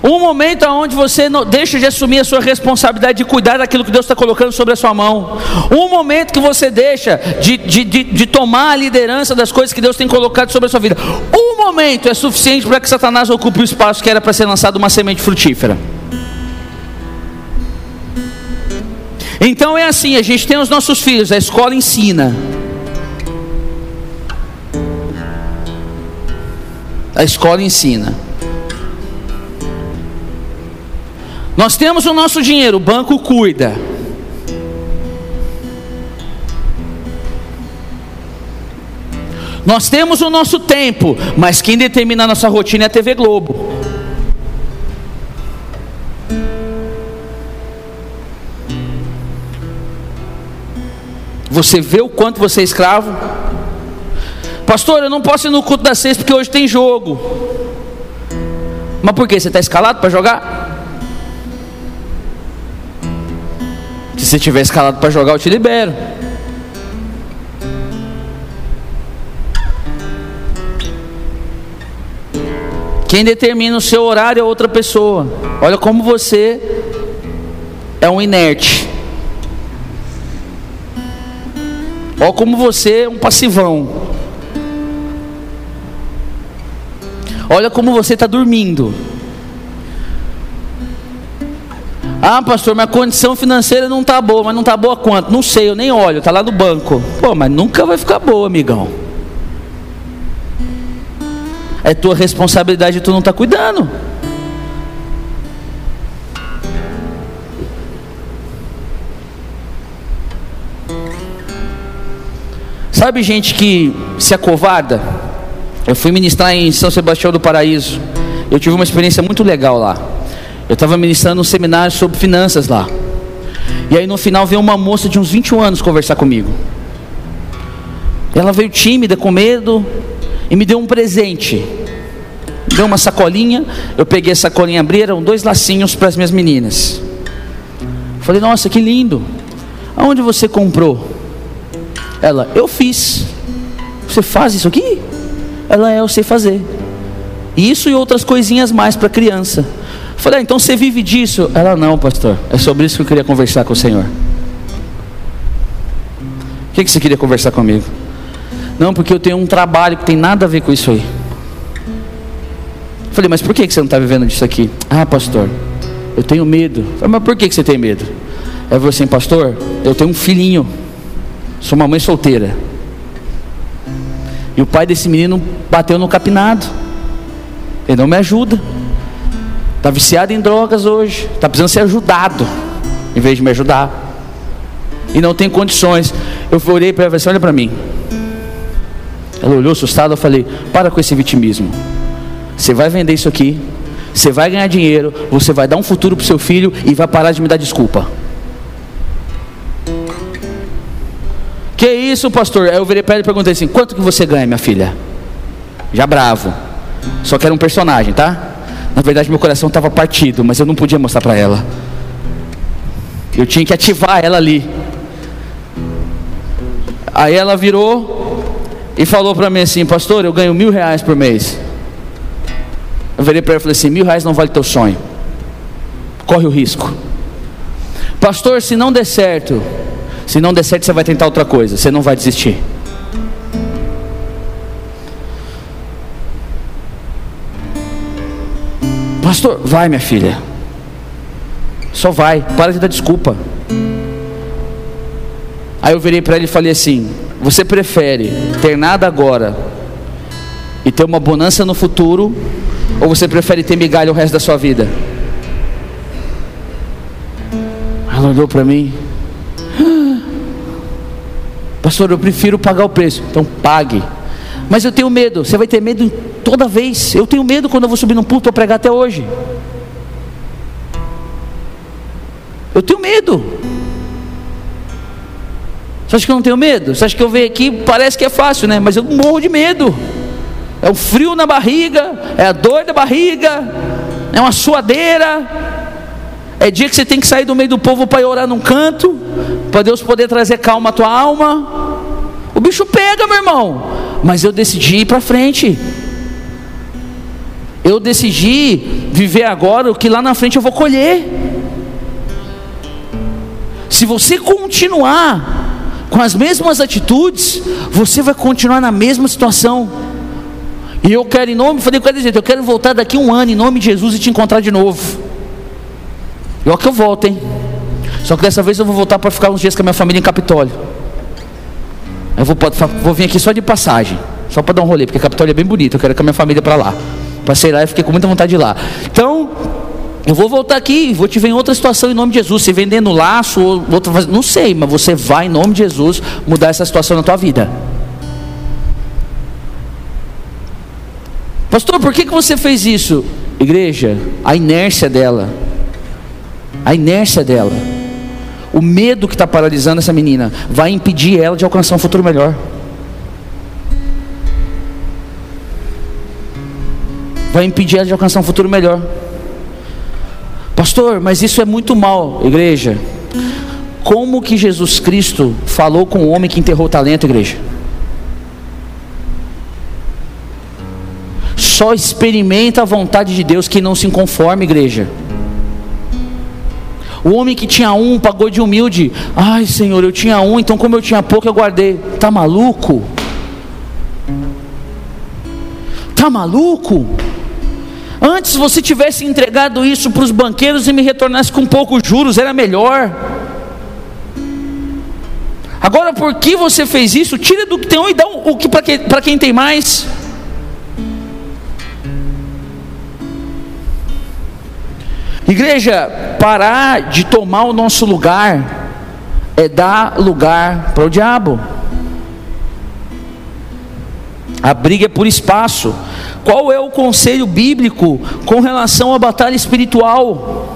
um momento onde você não, deixa de assumir a sua responsabilidade de cuidar daquilo que Deus está colocando sobre a sua mão. Um momento que você deixa de, de, de, de tomar a liderança das coisas que Deus tem colocado sobre a sua vida. Um momento é suficiente para que Satanás ocupe o espaço que era para ser lançado uma semente frutífera. Então é assim, a gente tem os nossos filhos, a escola ensina. A escola ensina. Nós temos o nosso dinheiro, o banco cuida. Nós temos o nosso tempo, mas quem determina a nossa rotina é a TV Globo. Você vê o quanto você é escravo? Pastor, eu não posso ir no culto das seis porque hoje tem jogo. Mas por que? Você está escalado para jogar? Se você tiver escalado para jogar, eu te libero. Quem determina o seu horário é outra pessoa. Olha como você é um inerte. Olha como você é um passivão. Olha como você está dormindo. Ah, pastor, minha condição financeira não está boa, mas não está boa quanto? Não sei, eu nem olho, está lá no banco. Pô, mas nunca vai ficar boa, amigão. É tua responsabilidade e tu não está cuidando. Sabe gente que se acovarda? Eu fui ministrar em São Sebastião do Paraíso. Eu tive uma experiência muito legal lá. Eu estava ministrando um seminário sobre finanças lá. E aí no final veio uma moça de uns 21 anos conversar comigo. Ela veio tímida, com medo, e me deu um presente. Deu uma sacolinha, eu peguei a sacolinha, abri, eram dois lacinhos para as minhas meninas. Falei, nossa, que lindo. Aonde você comprou? Ela, eu fiz. Você faz isso aqui? Ela é, eu sei fazer. Isso e outras coisinhas mais para criança. Falei, ah, então você vive disso? Ela, não, pastor. É sobre isso que eu queria conversar com o Senhor. O que, que você queria conversar comigo? Não, porque eu tenho um trabalho que tem nada a ver com isso aí. Falei, mas por que, que você não está vivendo disso aqui? Ah, pastor, eu tenho medo. Falei, mas por que, que você tem medo? É você, assim, pastor, eu tenho um filhinho. Sou uma mãe solteira. E o pai desse menino bateu no capinado. Ele não me ajuda. Está viciado em drogas hoje. Está precisando ser ajudado. Em vez de me ajudar. E não tem condições. Eu orei para ela e assim, olha para mim. Ela olhou assustada, eu falei: "Para com esse vitimismo. Você vai vender isso aqui, você vai ganhar dinheiro, você vai dar um futuro para seu filho e vai parar de me dar desculpa." Que isso, pastor? Aí eu virei para ela e perguntei assim: "Quanto que você ganha, minha filha?" Já bravo. Só que era um personagem, tá? Na verdade, meu coração estava partido, mas eu não podia mostrar para ela. Eu tinha que ativar ela ali. Aí ela virou e falou para mim assim: Pastor, eu ganho mil reais por mês. Eu virei para ele e falei assim: Mil reais não vale teu sonho. Corre o risco. Pastor, se não der certo, se não der certo, você vai tentar outra coisa, você não vai desistir. Pastor, vai minha filha. Só vai, para de dar desculpa. Aí eu virei para ele e falei assim: você prefere ter nada agora e ter uma bonança no futuro? Ou você prefere ter migalha o resto da sua vida? Ela olhou para mim. <gasps> Pastor, eu prefiro pagar o preço. Então pague. Mas eu tenho medo. Você vai ter medo toda vez. Eu tenho medo quando eu vou subir num pulto ou pregar até hoje. Eu tenho medo. Você acha que eu não tenho medo? Você acha que eu venho aqui, parece que é fácil, né? Mas eu morro de medo. É o frio na barriga, é a dor da barriga, é uma suadeira. É dia que você tem que sair do meio do povo para ir orar num canto, para Deus poder trazer calma à tua alma. O bicho pega, meu irmão. Mas eu decidi ir para frente. Eu decidi viver agora o que lá na frente eu vou colher. Se você continuar com as mesmas atitudes, você vai continuar na mesma situação. E eu quero, em nome, falei com ele, eu quero voltar daqui um ano, em nome de Jesus, e te encontrar de novo. E olha que eu volto, hein? Só que dessa vez eu vou voltar para ficar uns dias com a minha família em Capitólio. Eu vou, vou vir aqui só de passagem, só para dar um rolê, porque Capitólio é bem bonito, eu quero com a minha família para lá. Passei lá e fiquei com muita vontade de ir lá. Então, eu vou voltar aqui, vou te ver em outra situação em nome de Jesus. Se vendendo laço, ou outro, não sei, mas você vai em nome de Jesus mudar essa situação na tua vida. Pastor, por que, que você fez isso? Igreja, a inércia dela, a inércia dela, o medo que está paralisando essa menina, vai impedir ela de alcançar um futuro melhor. Vai impedir ela de alcançar um futuro melhor. Pastor, mas isso é muito mal, igreja. Como que Jesus Cristo falou com o homem que enterrou o talento, igreja? Só experimenta a vontade de Deus que não se conforme, igreja. O homem que tinha um pagou de humilde. Ai, Senhor, eu tinha um, então como eu tinha pouco, eu guardei. Tá maluco? Tá maluco? Antes você tivesse entregado isso para os banqueiros e me retornasse com poucos juros, era melhor. Agora, por que você fez isso? Tira do que tem um e dá o que para quem tem mais. Igreja, parar de tomar o nosso lugar é dar lugar para o diabo. A briga é por espaço. Qual é o conselho bíblico com relação à batalha espiritual?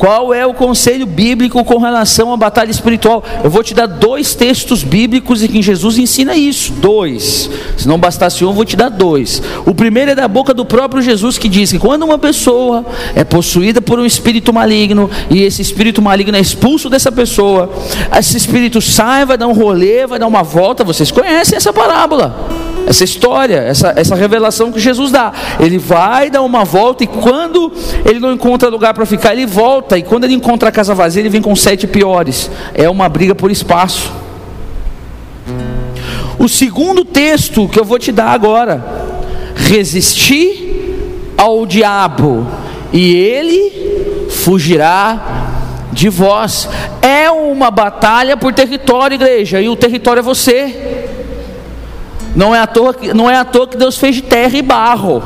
Qual é o conselho bíblico com relação à batalha espiritual? Eu vou te dar dois textos bíblicos em que Jesus ensina isso. Dois. Se não bastasse um, eu vou te dar dois. O primeiro é da boca do próprio Jesus que diz que quando uma pessoa é possuída por um espírito maligno e esse espírito maligno é expulso dessa pessoa, esse espírito sai, vai dar um rolê, vai dar uma volta. Vocês conhecem essa parábola? Essa história, essa, essa revelação que Jesus dá. Ele vai dar uma volta e quando ele não encontra lugar para ficar, ele volta. E quando ele encontra a casa vazia, ele vem com sete piores. É uma briga por espaço. O segundo texto que eu vou te dar agora: resistir ao diabo e ele fugirá de vós. É uma batalha por território, igreja, e o território é você. Não é à toa, não é à toa que Deus fez de terra e barro.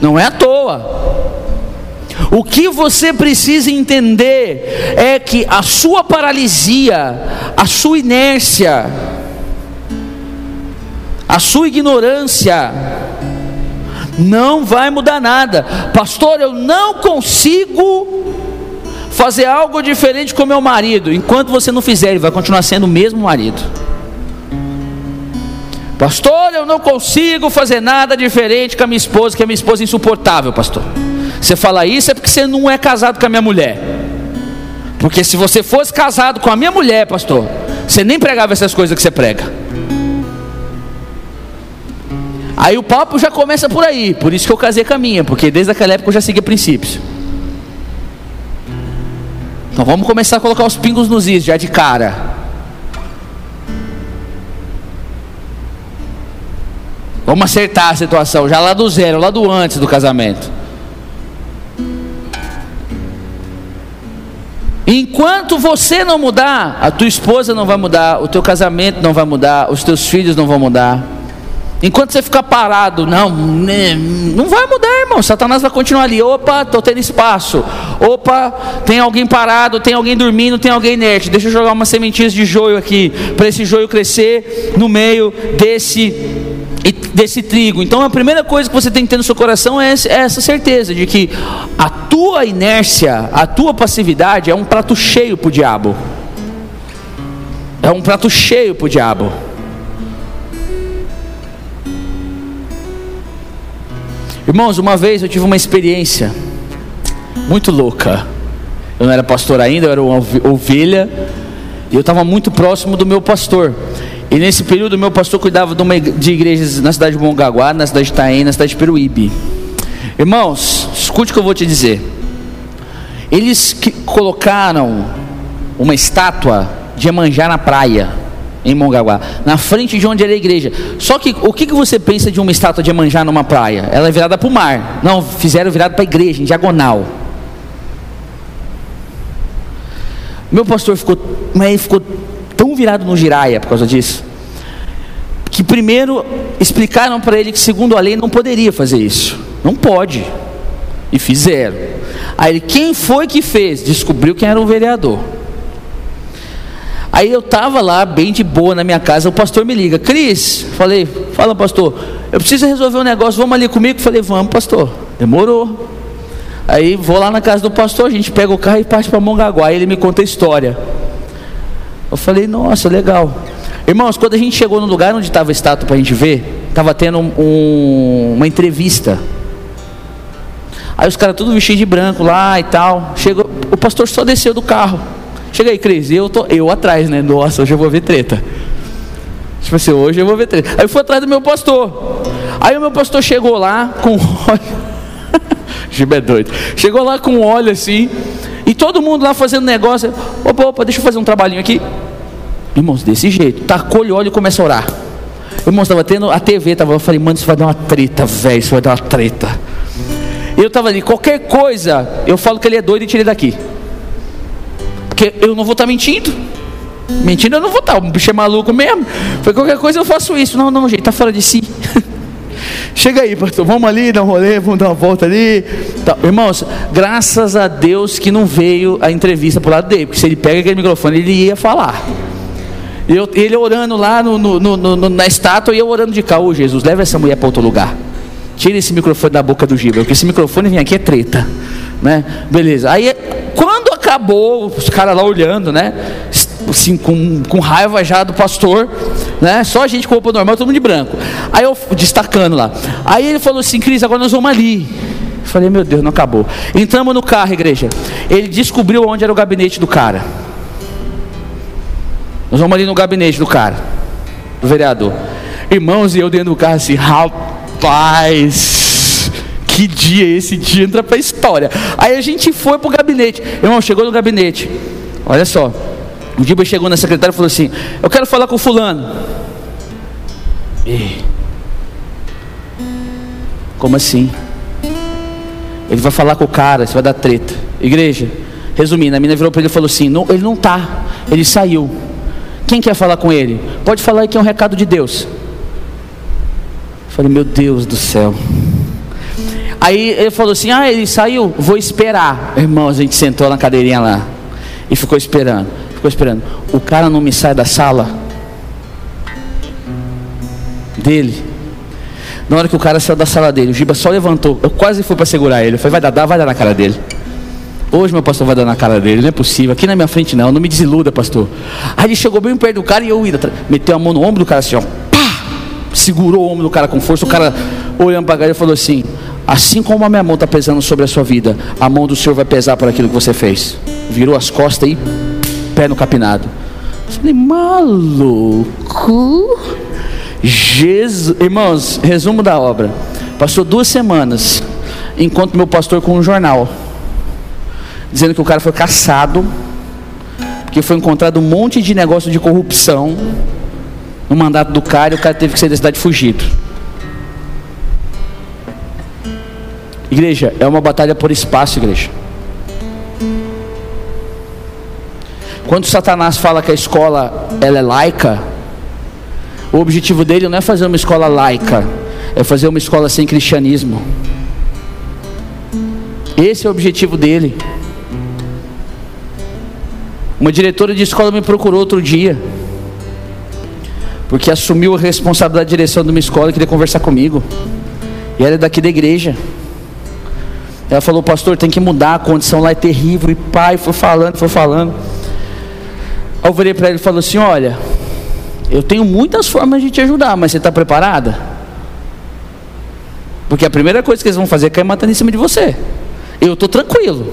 Não é à toa. O que você precisa entender é que a sua paralisia, a sua inércia, a sua ignorância, não vai mudar nada. Pastor, eu não consigo fazer algo diferente com meu marido. Enquanto você não fizer, ele vai continuar sendo o mesmo marido. Pastor, eu não consigo fazer nada diferente com a minha esposa, que a minha esposa é insuportável, pastor. Você fala isso é porque você não é casado com a minha mulher. Porque se você fosse casado com a minha mulher, pastor, você nem pregava essas coisas que você prega. Aí o papo já começa por aí, por isso que eu casei com a minha, porque desde aquela época eu já seguia princípios. Então vamos começar a colocar os pingos nos is já de cara. Vamos acertar a situação, já lá do zero, lá do antes do casamento. Enquanto você não mudar, a tua esposa não vai mudar, o teu casamento não vai mudar, os teus filhos não vão mudar. Enquanto você ficar parado, não, né, não vai mudar, irmão. Satanás vai continuar ali. Opa, estou tendo espaço. Opa, tem alguém parado, tem alguém dormindo, tem alguém inerte. Deixa eu jogar umas sementinhas de joio aqui, para esse joio crescer no meio desse desse trigo. Então a primeira coisa que você tem que ter no seu coração é essa certeza de que a tua inércia, a tua passividade é um prato cheio para o diabo. É um prato cheio para o diabo. Irmãos, uma vez eu tive uma experiência muito louca. Eu não era pastor ainda, eu era uma ovelha. E eu estava muito próximo do meu pastor. E nesse período, meu pastor cuidava de, uma, de igrejas na cidade de Mongaguá, na cidade de Itaém, na cidade de Peruíbe. Irmãos, escute o que eu vou te dizer. Eles colocaram uma estátua de Emanjá na praia em Mongaguá, na frente de onde era a igreja. Só que o que, que você pensa de uma estátua de Emanjá numa praia? Ela é virada para o mar. Não, fizeram virada para a igreja, em diagonal. Meu pastor ficou, mas ficou tão virado no giraia por causa disso, que primeiro explicaram para ele que segundo a lei não poderia fazer isso. Não pode. E fizeram. Aí ele, quem foi que fez? Descobriu quem era o vereador. Aí eu estava lá, bem de boa na minha casa, o pastor me liga, Cris, falei, fala pastor, eu preciso resolver um negócio, vamos ali comigo? Falei, vamos pastor, demorou. Aí vou lá na casa do pastor, a gente pega o carro e parte para Mongaguá, aí ele me conta a história. Eu falei, nossa, legal. Irmãos, quando a gente chegou no lugar onde estava a estátua para a gente ver, estava tendo um, uma entrevista. Aí os caras tudo vestidos de branco lá e tal. Chegou, o pastor só desceu do carro. Chega aí, Cris, eu tô eu atrás, né? Nossa, hoje eu vou ver treta. Tipo assim, hoje eu vou ver treta. Aí eu fui atrás do meu pastor. Aí o meu pastor chegou lá com <laughs> óleo. Giba é doido. Chegou lá com óleo assim. E todo mundo lá fazendo negócio. Opa, opa, deixa eu fazer um trabalhinho aqui. Irmãos, desse jeito. Tacou-lhe óleo e começa a orar. Irmãos, estava tendo a TV, tava, eu falei, mano, isso vai dar uma treta, velho, isso vai dar uma treta. Eu estava ali, qualquer coisa, eu falo que ele é doido e tirei daqui. Porque eu não vou estar tá mentindo. Mentindo eu não vou estar, tá, o bicho é maluco mesmo. Foi qualquer coisa eu faço isso. Não, não, gente, está fora de si. <laughs> Chega aí, pastor, vamos ali, dar um rolê, vamos dar uma volta ali. Tá. Irmãos, graças a Deus que não veio a entrevista para o lado dele, porque se ele pega aquele microfone, ele ia falar. Eu, ele orando lá no, no, no, na estátua e eu orando de cá. Ô Jesus, leva essa mulher para outro lugar. Tira esse microfone da boca do Giba, porque esse microfone vem aqui é treta. Né? Beleza. Aí quando acabou, os caras lá olhando, né? Assim, com, com raiva já do pastor, né? Só a gente com roupa normal, todo mundo de branco. Aí eu destacando lá. Aí ele falou assim, Cris, agora nós vamos ali. Eu falei, meu Deus, não acabou. Entramos no carro, igreja. Ele descobriu onde era o gabinete do cara. Nós vamos ali no gabinete do cara, do vereador. Irmãos, e eu dentro do carro assim, rapaz, que dia esse dia entra para a história. Aí a gente foi pro gabinete. Irmão, chegou no gabinete. Olha só. O Diba chegou na secretária e falou assim: Eu quero falar com o fulano. E... Como assim? Ele vai falar com o cara, você vai dar treta. Igreja, resumindo, a menina virou para ele e falou assim: não, Ele não tá, ele saiu. Quem quer falar com ele? Pode falar que é um recado de Deus. Eu falei, meu Deus do céu. Aí ele falou assim: Ah, ele saiu, vou esperar. Irmão, a gente sentou na cadeirinha lá e ficou esperando. Ficou esperando. O cara não me sai da sala dele. Na hora que o cara saiu da sala dele, o Giba só levantou. Eu quase fui para segurar ele. Eu falei, vai dar, vai dar na cara dele. Hoje meu pastor vai dar na cara dele, não é possível. Aqui na minha frente não, não me desiluda, pastor. Aí ele chegou bem perto do cara e eu ia, meteu a mão no ombro do cara assim, ó, pá! Segurou o ombro do cara com força. O cara olhando para ele falou assim: Assim como a minha mão está pesando sobre a sua vida, a mão do Senhor vai pesar por aquilo que você fez. Virou as costas e pé no capinado. Eu falei, maluco. Jesus, irmãos, resumo da obra. Passou duas semanas, enquanto meu pastor com um jornal dizendo que o cara foi caçado, porque foi encontrado um monte de negócio de corrupção no mandato do cara e o cara teve que sair da cidade fugido. Igreja, é uma batalha por espaço, igreja. Quando Satanás fala que a escola ela é laica, o objetivo dele não é fazer uma escola laica, é fazer uma escola sem cristianismo. Esse é o objetivo dele. Uma diretora de escola me procurou outro dia, porque assumiu a responsabilidade da direção de uma escola e queria conversar comigo. E ela é daqui da igreja. Ela falou, pastor, tem que mudar, a condição lá é terrível. E pai foi falando, foi falando. Aí eu virei para ele e falou assim: Olha, eu tenho muitas formas de te ajudar, mas você está preparada? Porque a primeira coisa que eles vão fazer é cair matando em cima de você. Eu estou tranquilo.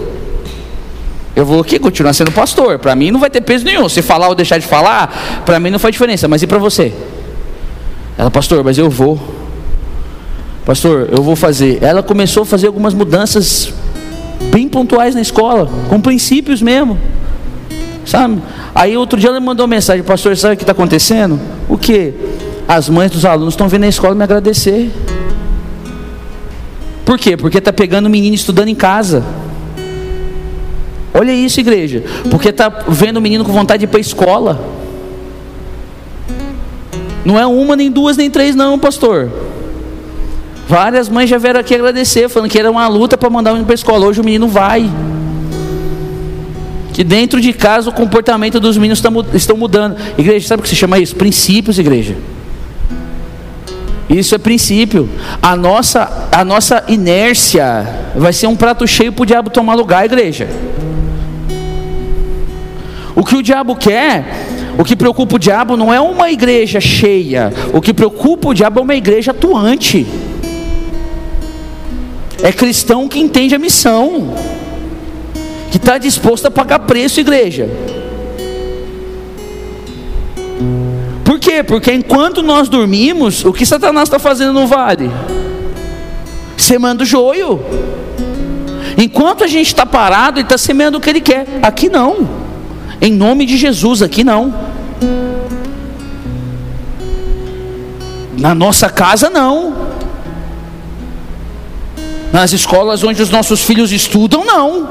Eu vou aqui continuar sendo pastor. Para mim não vai ter peso nenhum. Se falar ou deixar de falar, para mim não faz diferença. Mas e para você? Ela, pastor, mas eu vou. Pastor, eu vou fazer. Ela começou a fazer algumas mudanças bem pontuais na escola, com princípios mesmo. Sabe? Aí outro dia ela me mandou mensagem, pastor, sabe o que está acontecendo? O que? As mães dos alunos estão vindo na escola me agradecer. Por quê? Porque está pegando o menino estudando em casa. Olha isso, igreja. Porque está vendo o menino com vontade de ir para a escola. Não é uma, nem duas, nem três, não, pastor. Várias mães já vieram aqui agradecer, falando que era uma luta para mandar o menino para a escola. Hoje o menino vai. Que dentro de casa o comportamento dos meninos está, estão mudando. Igreja, sabe o que se chama isso? Princípios, igreja. Isso é princípio. A nossa, a nossa inércia vai ser um prato cheio para o diabo tomar lugar, igreja. O que o diabo quer, o que preocupa o diabo não é uma igreja cheia, o que preocupa o diabo é uma igreja atuante. É cristão que entende a missão, que está disposto a pagar preço, igreja. Por quê? Porque enquanto nós dormimos, o que Satanás está fazendo no vale? Semando joio. Enquanto a gente está parado, ele está semeando o que ele quer. Aqui não. Em nome de Jesus, aqui não. Na nossa casa, não. Nas escolas onde os nossos filhos estudam, não.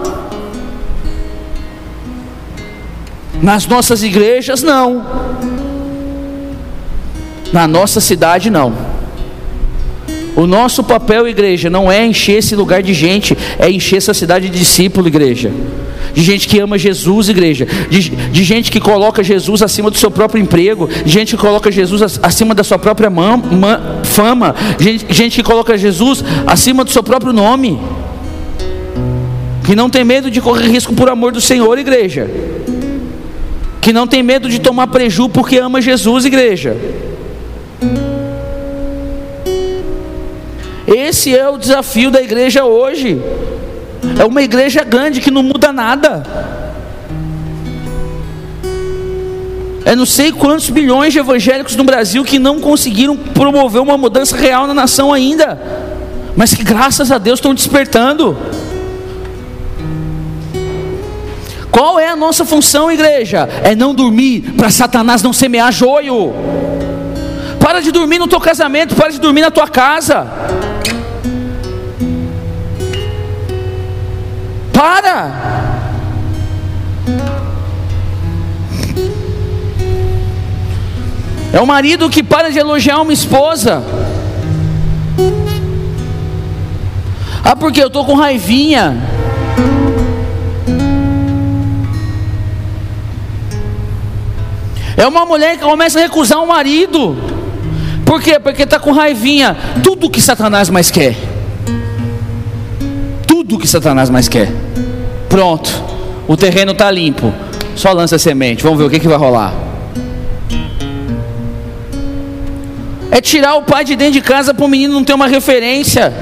Nas nossas igrejas, não. Na nossa cidade, não. O nosso papel, igreja, não é encher esse lugar de gente, é encher essa cidade de discípulo, igreja. de gente que ama Jesus, igreja, de, de, gente que coloca Jesus acima do seu próprio emprego, de gente que coloca Jesus acima da sua própria mam, fama, gente, gente que coloca Jesus acima do seu próprio nome, que não tem medo de correr risco por amor do Senhor, igreja, que não tem medo de tomar preju porque ama Jesus, igreja. Esse é o desafio da igreja hoje. É uma igreja grande que não muda nada. É não sei quantos bilhões de evangélicos no Brasil que não conseguiram promover uma mudança real na nação ainda, mas que graças a Deus estão despertando. Qual é a nossa função, igreja? É não dormir para Satanás não semear joio. Para de dormir no teu casamento, para de dormir na tua casa. Para! É o marido que para de elogiar uma esposa. Ah, porque eu estou com raivinha. É uma mulher que começa a recusar o um marido. Por quê? Porque está com raivinha. Tudo que Satanás mais quer tudo que Satanás mais quer. Pronto, o terreno está limpo. Só lança a semente, vamos ver o que, que vai rolar. É tirar o pai de dentro de casa para o menino não ter uma referência.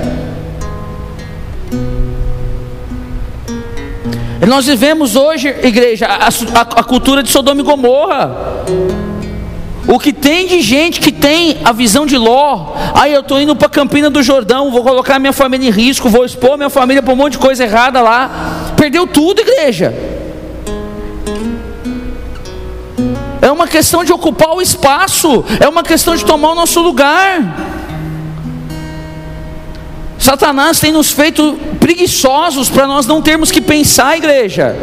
Nós vivemos hoje, igreja, a, a, a cultura de Sodoma e Gomorra. O que tem de gente que tem a visão de Ló, aí eu estou indo para Campina do Jordão, vou colocar minha família em risco, vou expor minha família para um monte de coisa errada lá. Perdeu tudo, igreja. É uma questão de ocupar o espaço, é uma questão de tomar o nosso lugar. Satanás tem nos feito preguiçosos para nós não termos que pensar, igreja.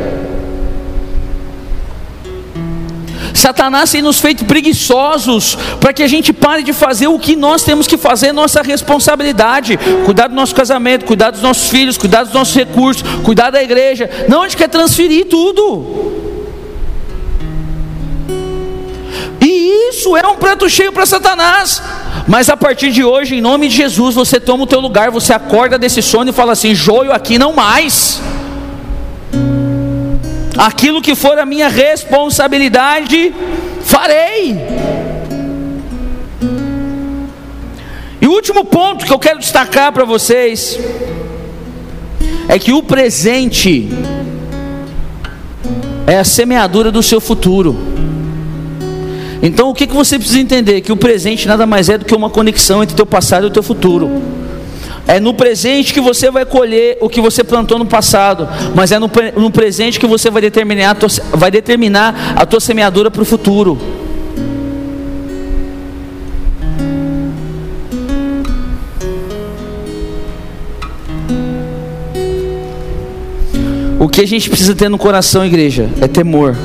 Satanás tem nos feito preguiçosos para que a gente pare de fazer o que nós temos que fazer, nossa responsabilidade. Cuidar do nosso casamento, cuidar dos nossos filhos, cuidar dos nossos recursos, cuidar da igreja. Não, a gente quer transferir tudo. E isso é um prato cheio para Satanás. Mas a partir de hoje, em nome de Jesus, você toma o teu lugar, você acorda desse sono e fala assim: joio aqui não mais aquilo que for a minha responsabilidade, farei. E o último ponto que eu quero destacar para vocês é que o presente é a semeadura do seu futuro. Então o que, que você precisa entender? Que o presente nada mais é do que uma conexão entre o teu passado e o teu futuro. É no presente que você vai colher o que você plantou no passado, mas é no, no presente que você vai determinar tua, vai determinar a tua semeadura para o futuro. O que a gente precisa ter no coração, igreja, é temor.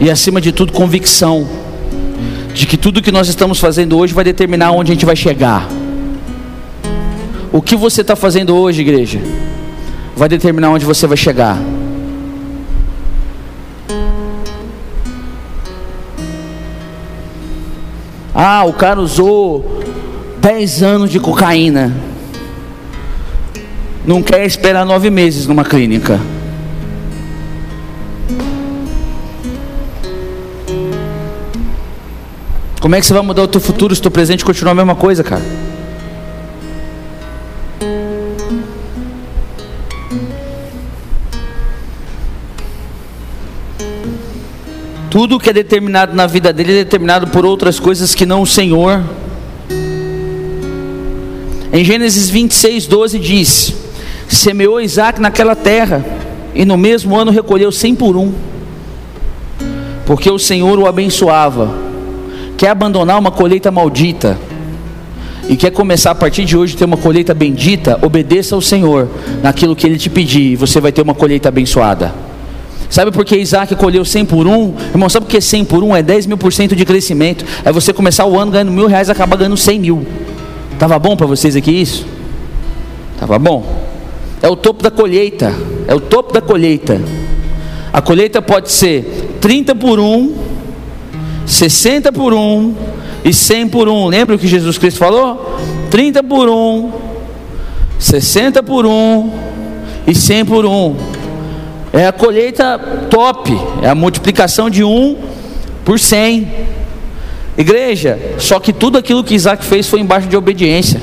E acima de tudo, convicção de que tudo que nós estamos fazendo hoje vai determinar onde a gente vai chegar. O que você está fazendo hoje, igreja, vai determinar onde você vai chegar. Ah, o cara usou 10 anos de cocaína. Não quer esperar nove meses numa clínica. Como é que você vai mudar o teu futuro se o teu presente continua a mesma coisa, cara? Tudo que é determinado na vida dele é determinado por outras coisas que não o Senhor. Em Gênesis 26, 12 diz: Semeou Isaac naquela terra, e no mesmo ano recolheu cem por um, porque o Senhor o abençoava quer abandonar uma colheita maldita e quer começar a partir de hoje ter uma colheita bendita, obedeça ao Senhor naquilo que Ele te pedir, e você vai ter uma colheita abençoada. Sabe por que Isaac colheu 100 por 1? Irmão, sabe por que 100 por 1 é 10 mil por cento de crescimento? É você começar o ano ganhando mil reais e acabar ganhando 100 mil. Tava bom para vocês aqui isso? Tava bom. é o topo da colheita. É o topo da colheita. A colheita pode ser 30 por 1, 60 por 1 e 100 por 1. Lembra o que Jesus Cristo falou? 30 por 1, 60 por 1 e 100 por 1. É a colheita top, é a multiplicação de 1 por 100. Igreja, só que tudo aquilo que Isaac fez foi embaixo de obediência.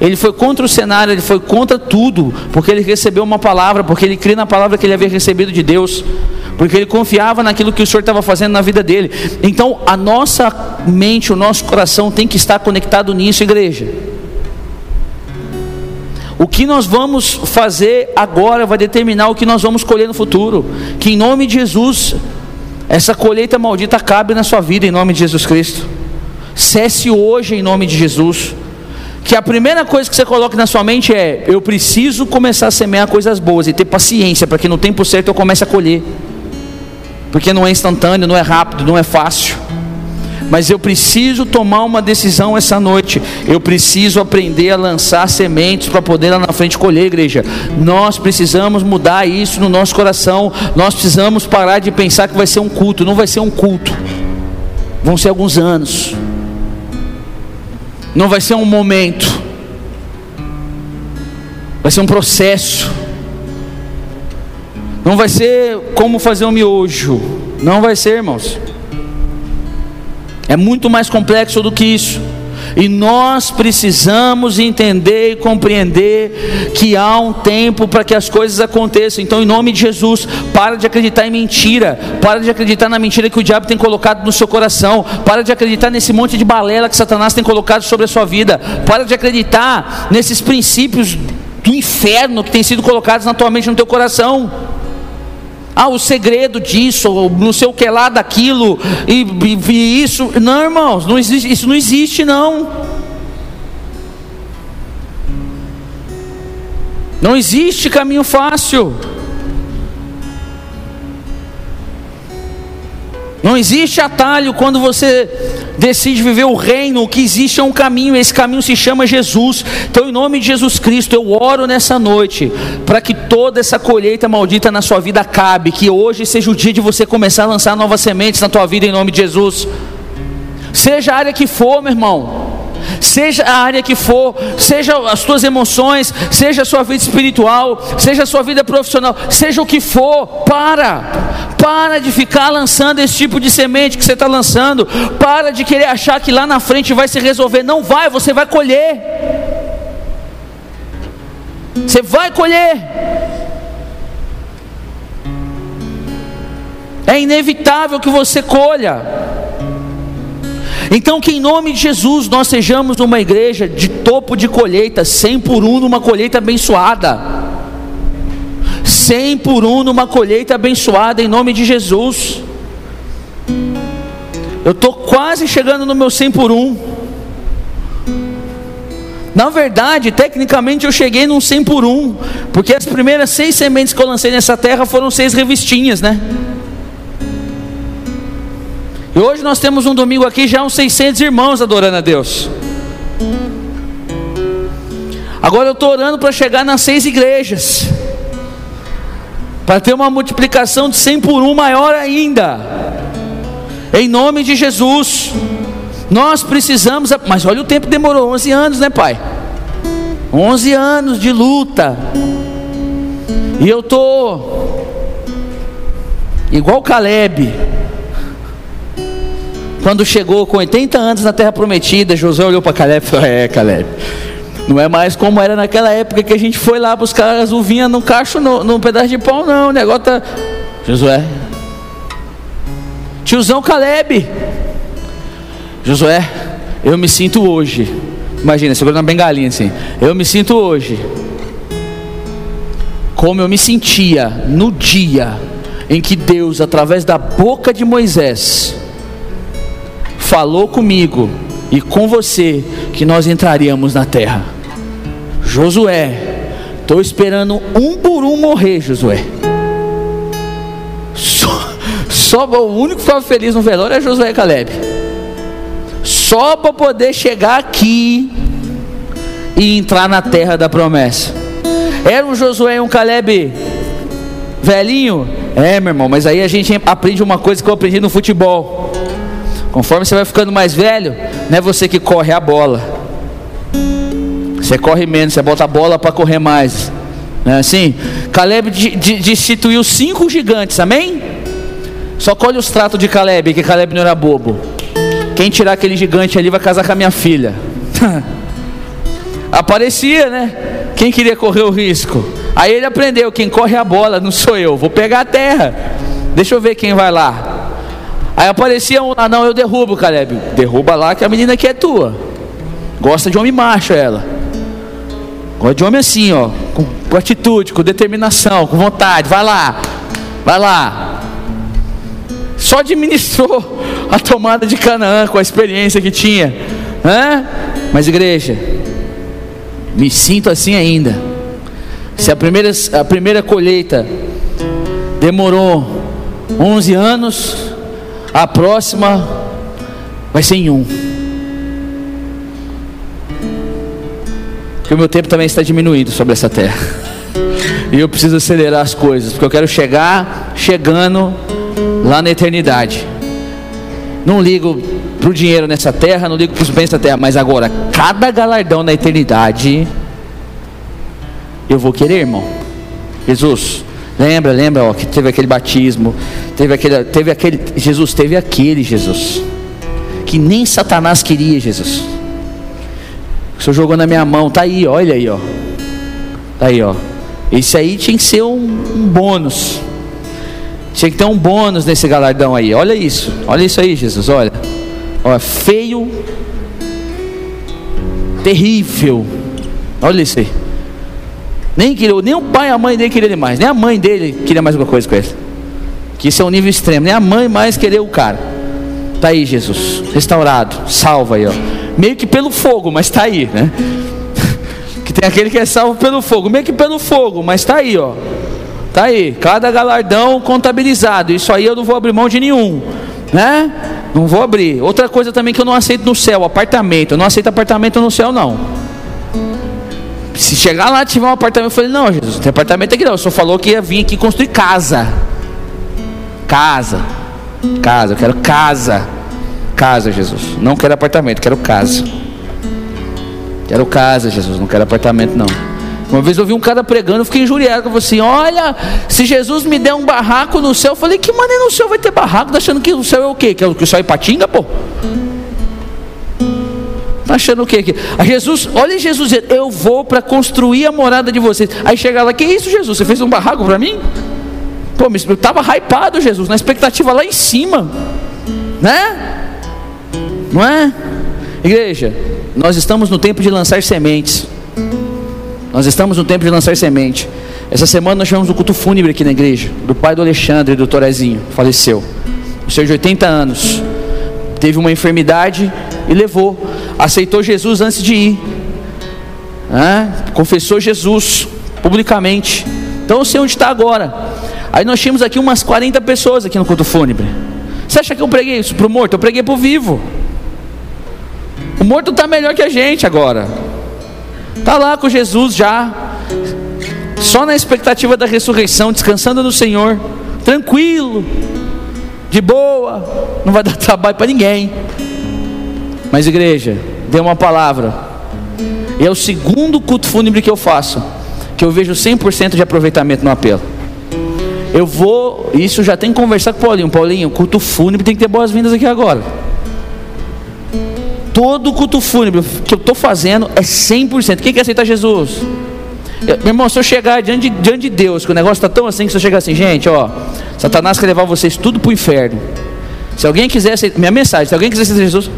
Ele foi contra o cenário, ele foi contra tudo, porque ele recebeu uma palavra, porque ele crê na palavra que ele havia recebido de Deus, porque ele confiava naquilo que o Senhor estava fazendo na vida dele. Então, a nossa mente, o nosso coração tem que estar conectado nisso, igreja. O que nós vamos fazer agora vai determinar o que nós vamos colher no futuro. Que em nome de Jesus, essa colheita maldita cabe na sua vida, em nome de Jesus Cristo. Cesse hoje, em nome de Jesus que a primeira coisa que você coloca na sua mente é: eu preciso começar a semear coisas boas e ter paciência para que no tempo certo eu comece a colher. Porque não é instantâneo, não é rápido, não é fácil. Mas eu preciso tomar uma decisão essa noite. Eu preciso aprender a lançar sementes para poder lá na frente colher, igreja. Nós precisamos mudar isso no nosso coração. Nós precisamos parar de pensar que vai ser um culto. Não vai ser um culto. Vão ser alguns anos não vai ser um momento, vai ser um processo. Não vai ser como fazer um miojo, não vai ser, irmãos. É muito mais complexo do que isso. E nós precisamos entender e compreender que há um tempo para que as coisas aconteçam. Então, em nome de Jesus, para de acreditar em mentira, para de acreditar na mentira que o diabo tem colocado no seu coração, para de acreditar nesse monte de balela que Satanás tem colocado sobre a sua vida, para de acreditar nesses princípios do inferno que têm sido colocados na tua mente, no teu coração. Ah, o segredo disso, não sei o que lá daquilo, e, e, e isso. Não, irmãos, não existe, isso não existe, não. Não existe caminho fácil. Não existe atalho quando você decide viver o reino, o que existe é um caminho, esse caminho se chama Jesus. Então, em nome de Jesus Cristo, eu oro nessa noite para que toda essa colheita maldita na sua vida acabe, que hoje seja o dia de você começar a lançar novas sementes na tua vida em nome de Jesus. Seja a área que for, meu irmão seja a área que for, seja as tuas emoções, seja a sua vida espiritual, seja a sua vida profissional, seja o que for, para, para de ficar lançando esse tipo de semente que você está lançando, para de querer achar que lá na frente vai se resolver, não vai, você vai colher, você vai colher. É inevitável que você colha. Então, que em nome de Jesus nós sejamos uma igreja de topo de colheita, 100 por um numa colheita abençoada. 100 por um numa colheita abençoada em nome de Jesus. Eu estou quase chegando no meu 100 por um. Na verdade, tecnicamente eu cheguei num 100 por um, porque as primeiras seis sementes que eu lancei nessa terra foram seis revistinhas, né? E hoje nós temos um domingo aqui, já uns 600 irmãos adorando a Deus. Agora eu estou orando para chegar nas seis igrejas, para ter uma multiplicação de 100 por um maior ainda, em nome de Jesus. Nós precisamos, mas olha o tempo demorou 11 anos, né, pai? 11 anos de luta, e eu estou igual Caleb quando chegou com 80 anos na terra prometida, Josué olhou para Caleb e falou: É, Caleb, não é mais como era naquela época que a gente foi lá buscar as uvinhas num cacho, no, num pedaço de pão, não. O negócio tá. Josué, tiozão Caleb, Josué, eu me sinto hoje. Imagina, segurando na bengalinha assim. Eu me sinto hoje como eu me sentia no dia em que Deus, através da boca de Moisés, falou comigo e com você que nós entraríamos na terra. Josué, estou esperando um por um morrer, Josué. Só, só o único que ficava feliz no velório é Josué Caleb. Só para poder chegar aqui e entrar na terra da promessa. Era um Josué e um Caleb velhinho? É, meu irmão, mas aí a gente aprende uma coisa que eu aprendi no futebol. Conforme você vai ficando mais velho, não é você que corre a bola. Você corre menos, você bota a bola para correr mais. Não é assim? Caleb destituiu cinco gigantes, amém? Só colhe os tratos de Caleb, que Caleb não era bobo. Quem tirar aquele gigante ali vai casar com a minha filha. <laughs> Aparecia, né? Quem queria correr o risco? Aí ele aprendeu: quem corre a bola não sou eu, vou pegar a terra. Deixa eu ver quem vai lá. Aí aparecia um, ah não, eu derrubo, Caleb. Derruba lá que a menina aqui é tua. Gosta de homem macho ela. Gosta de homem assim, ó, com, com atitude, com determinação, com vontade. Vai lá, vai lá. Só administrou <laughs> a tomada de Canaã com a experiência que tinha. Hã? Mas igreja, me sinto assim ainda. Se a primeira, a primeira colheita demorou 11 anos, a próxima vai ser em um. Porque o meu tempo também está diminuindo sobre essa terra. E eu preciso acelerar as coisas, porque eu quero chegar chegando lá na eternidade. Não ligo para o dinheiro nessa terra, não ligo para os bens da terra, mas agora, cada galardão na eternidade, eu vou querer, irmão. Jesus, lembra, lembra, ó, que teve aquele batismo, teve aquele, teve aquele, Jesus, teve aquele Jesus, que nem Satanás queria, Jesus. O Senhor jogou na minha mão, tá aí, olha aí, ó. Tá aí, ó. Esse aí tinha que ser um, um bônus. Tinha que ter um bônus nesse galardão aí. Olha isso. Olha isso aí, Jesus. Olha. Olha, feio. Terrível. Olha isso aí. Nem, queria, nem o pai e a mãe dele queriam mais. Nem a mãe dele queria mais alguma coisa com ele. Que isso é um nível extremo. Nem a mãe mais queria o cara. Tá aí, Jesus. Restaurado. Salva aí, ó. Meio que pelo fogo, mas tá aí, né? <laughs> que tem aquele que é salvo pelo fogo. Meio que pelo fogo, mas tá aí, ó. Tá aí, cada galardão contabilizado. Isso aí eu não vou abrir mão de nenhum, né? Não vou abrir. Outra coisa também que eu não aceito no céu, apartamento. Eu não aceito apartamento no céu não. Se chegar lá tiver um apartamento, eu falei: "Não, Jesus, não tem apartamento aqui não. O senhor falou que ia vir aqui construir casa. Casa. Casa, eu quero casa. Casa, Jesus. Não quero apartamento, quero casa. Quero casa, Jesus, não quero apartamento não. Uma vez eu vi um cara pregando, eu fiquei injuriado, eu falei assim: Olha, se Jesus me der um barraco no céu, eu falei: Que maneira no céu vai ter barraco? Tá achando que o céu é o quê? Que, é o, céu é patinga, pô? Tá achando o? Que, a Jesus, olha Jesus, eu vou para construir a morada de vocês. Aí chega lá: Que isso, Jesus? Você fez um barraco para mim? Pô, eu estava hypado, Jesus, na expectativa lá em cima, né? Não é? Igreja, nós estamos no tempo de lançar sementes. Nós estamos no tempo de lançar semente. Essa semana nós tivemos um culto fúnebre aqui na igreja, do pai do Alexandre, do Torezinho, faleceu. O senhor de 80 anos, teve uma enfermidade e levou, aceitou Jesus antes de ir, confessou Jesus publicamente. Então eu sei onde está agora. Aí nós tínhamos aqui umas 40 pessoas aqui no culto fúnebre. Você acha que eu preguei isso para o morto? Eu preguei para o vivo. O morto está melhor que a gente agora. Está lá com Jesus já, só na expectativa da ressurreição, descansando no Senhor, tranquilo, de boa, não vai dar <laughs> trabalho para ninguém. Mas igreja, dê uma palavra. E é o segundo culto fúnebre que eu faço, que eu vejo 100% de aproveitamento no apelo. Eu vou, isso já tem que conversar com o Paulinho. Paulinho, culto fúnebre tem que ter boas-vindas aqui agora todo culto fúnebre que eu estou fazendo é 100%. Quem quer aceitar Jesus? Eu, meu irmão, se eu chegar diante diante de Deus, que o negócio está tão assim, que se eu chegar assim, gente, ó, Satanás quer levar vocês tudo para o inferno. Se alguém quiser aceitar, minha mensagem, se alguém quiser aceitar Jesus,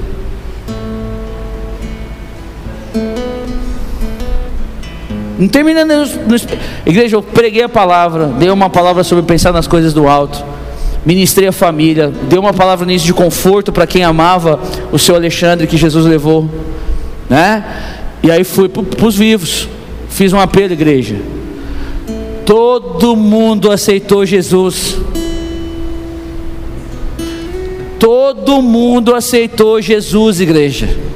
Não terminando, igreja, eu preguei a palavra, dei uma palavra sobre pensar nas coisas do alto ministrei a família, dei uma palavra nisso de conforto para quem amava o seu Alexandre que Jesus levou, né? E aí fui para os vivos, fiz um apelo, igreja. Todo mundo aceitou Jesus. Todo mundo aceitou Jesus, igreja.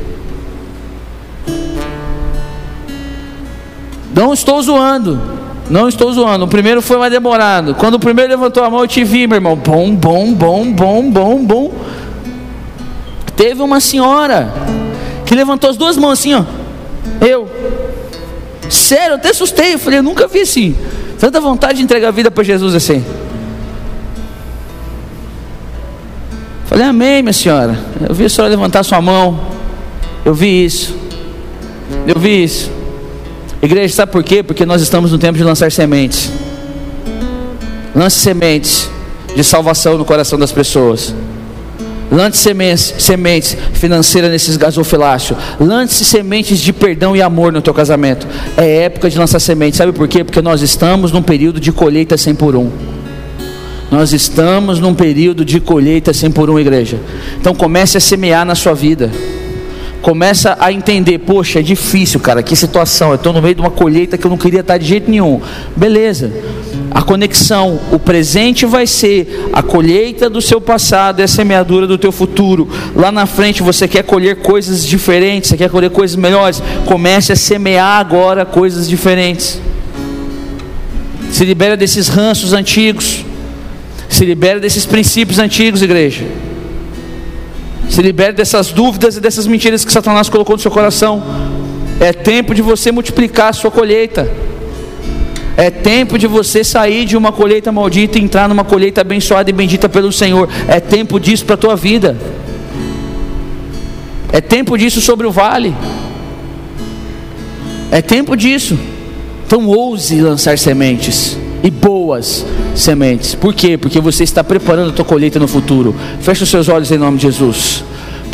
Não estou zoando. Não estou zoando. O primeiro foi mais demorado. Quando o primeiro levantou a mão, eu te vi, meu irmão. Bom, bom, bom, bom, bom, bom. Teve uma senhora que levantou as duas mãos assim, ó. Eu. Sério, eu até assustei. Eu falei, eu nunca vi assim. Tanta vontade de entregar a vida para Jesus assim. Falei, amém, minha senhora. Eu vi a senhora levantar sua mão. Eu vi isso. Eu vi isso. Igreja, sabe por quê? Porque nós estamos no tempo de lançar sementes. Lance sementes de salvação no coração das pessoas. Lance sementes, sementes financeiras nesses gasofiláceos. Lance sementes de perdão e amor no teu casamento. É época de lançar sementes. Sabe por quê? Porque nós estamos num período de colheita 100 por um. Nós estamos num período de colheita 100 por um, igreja. Então comece a semear na sua vida começa a entender, poxa, é difícil, cara, que situação, eu estou no meio de uma colheita que eu não queria estar de jeito nenhum. Beleza. A conexão, o presente vai ser a colheita do seu passado, é a semeadura do teu futuro. Lá na frente você quer colher coisas diferentes, você quer colher coisas melhores. Comece a semear agora coisas diferentes. Se libera desses ranços antigos. Se libera desses princípios antigos, igreja. Se libere dessas dúvidas e dessas mentiras que Satanás colocou no seu coração. É tempo de você multiplicar a sua colheita. É tempo de você sair de uma colheita maldita e entrar numa colheita abençoada e bendita pelo Senhor. É tempo disso para a tua vida. É tempo disso sobre o vale. É tempo disso. Então ouse lançar sementes e boas sementes. Por quê? Porque você está preparando a tua colheita no futuro. Feche os seus olhos em nome de Jesus.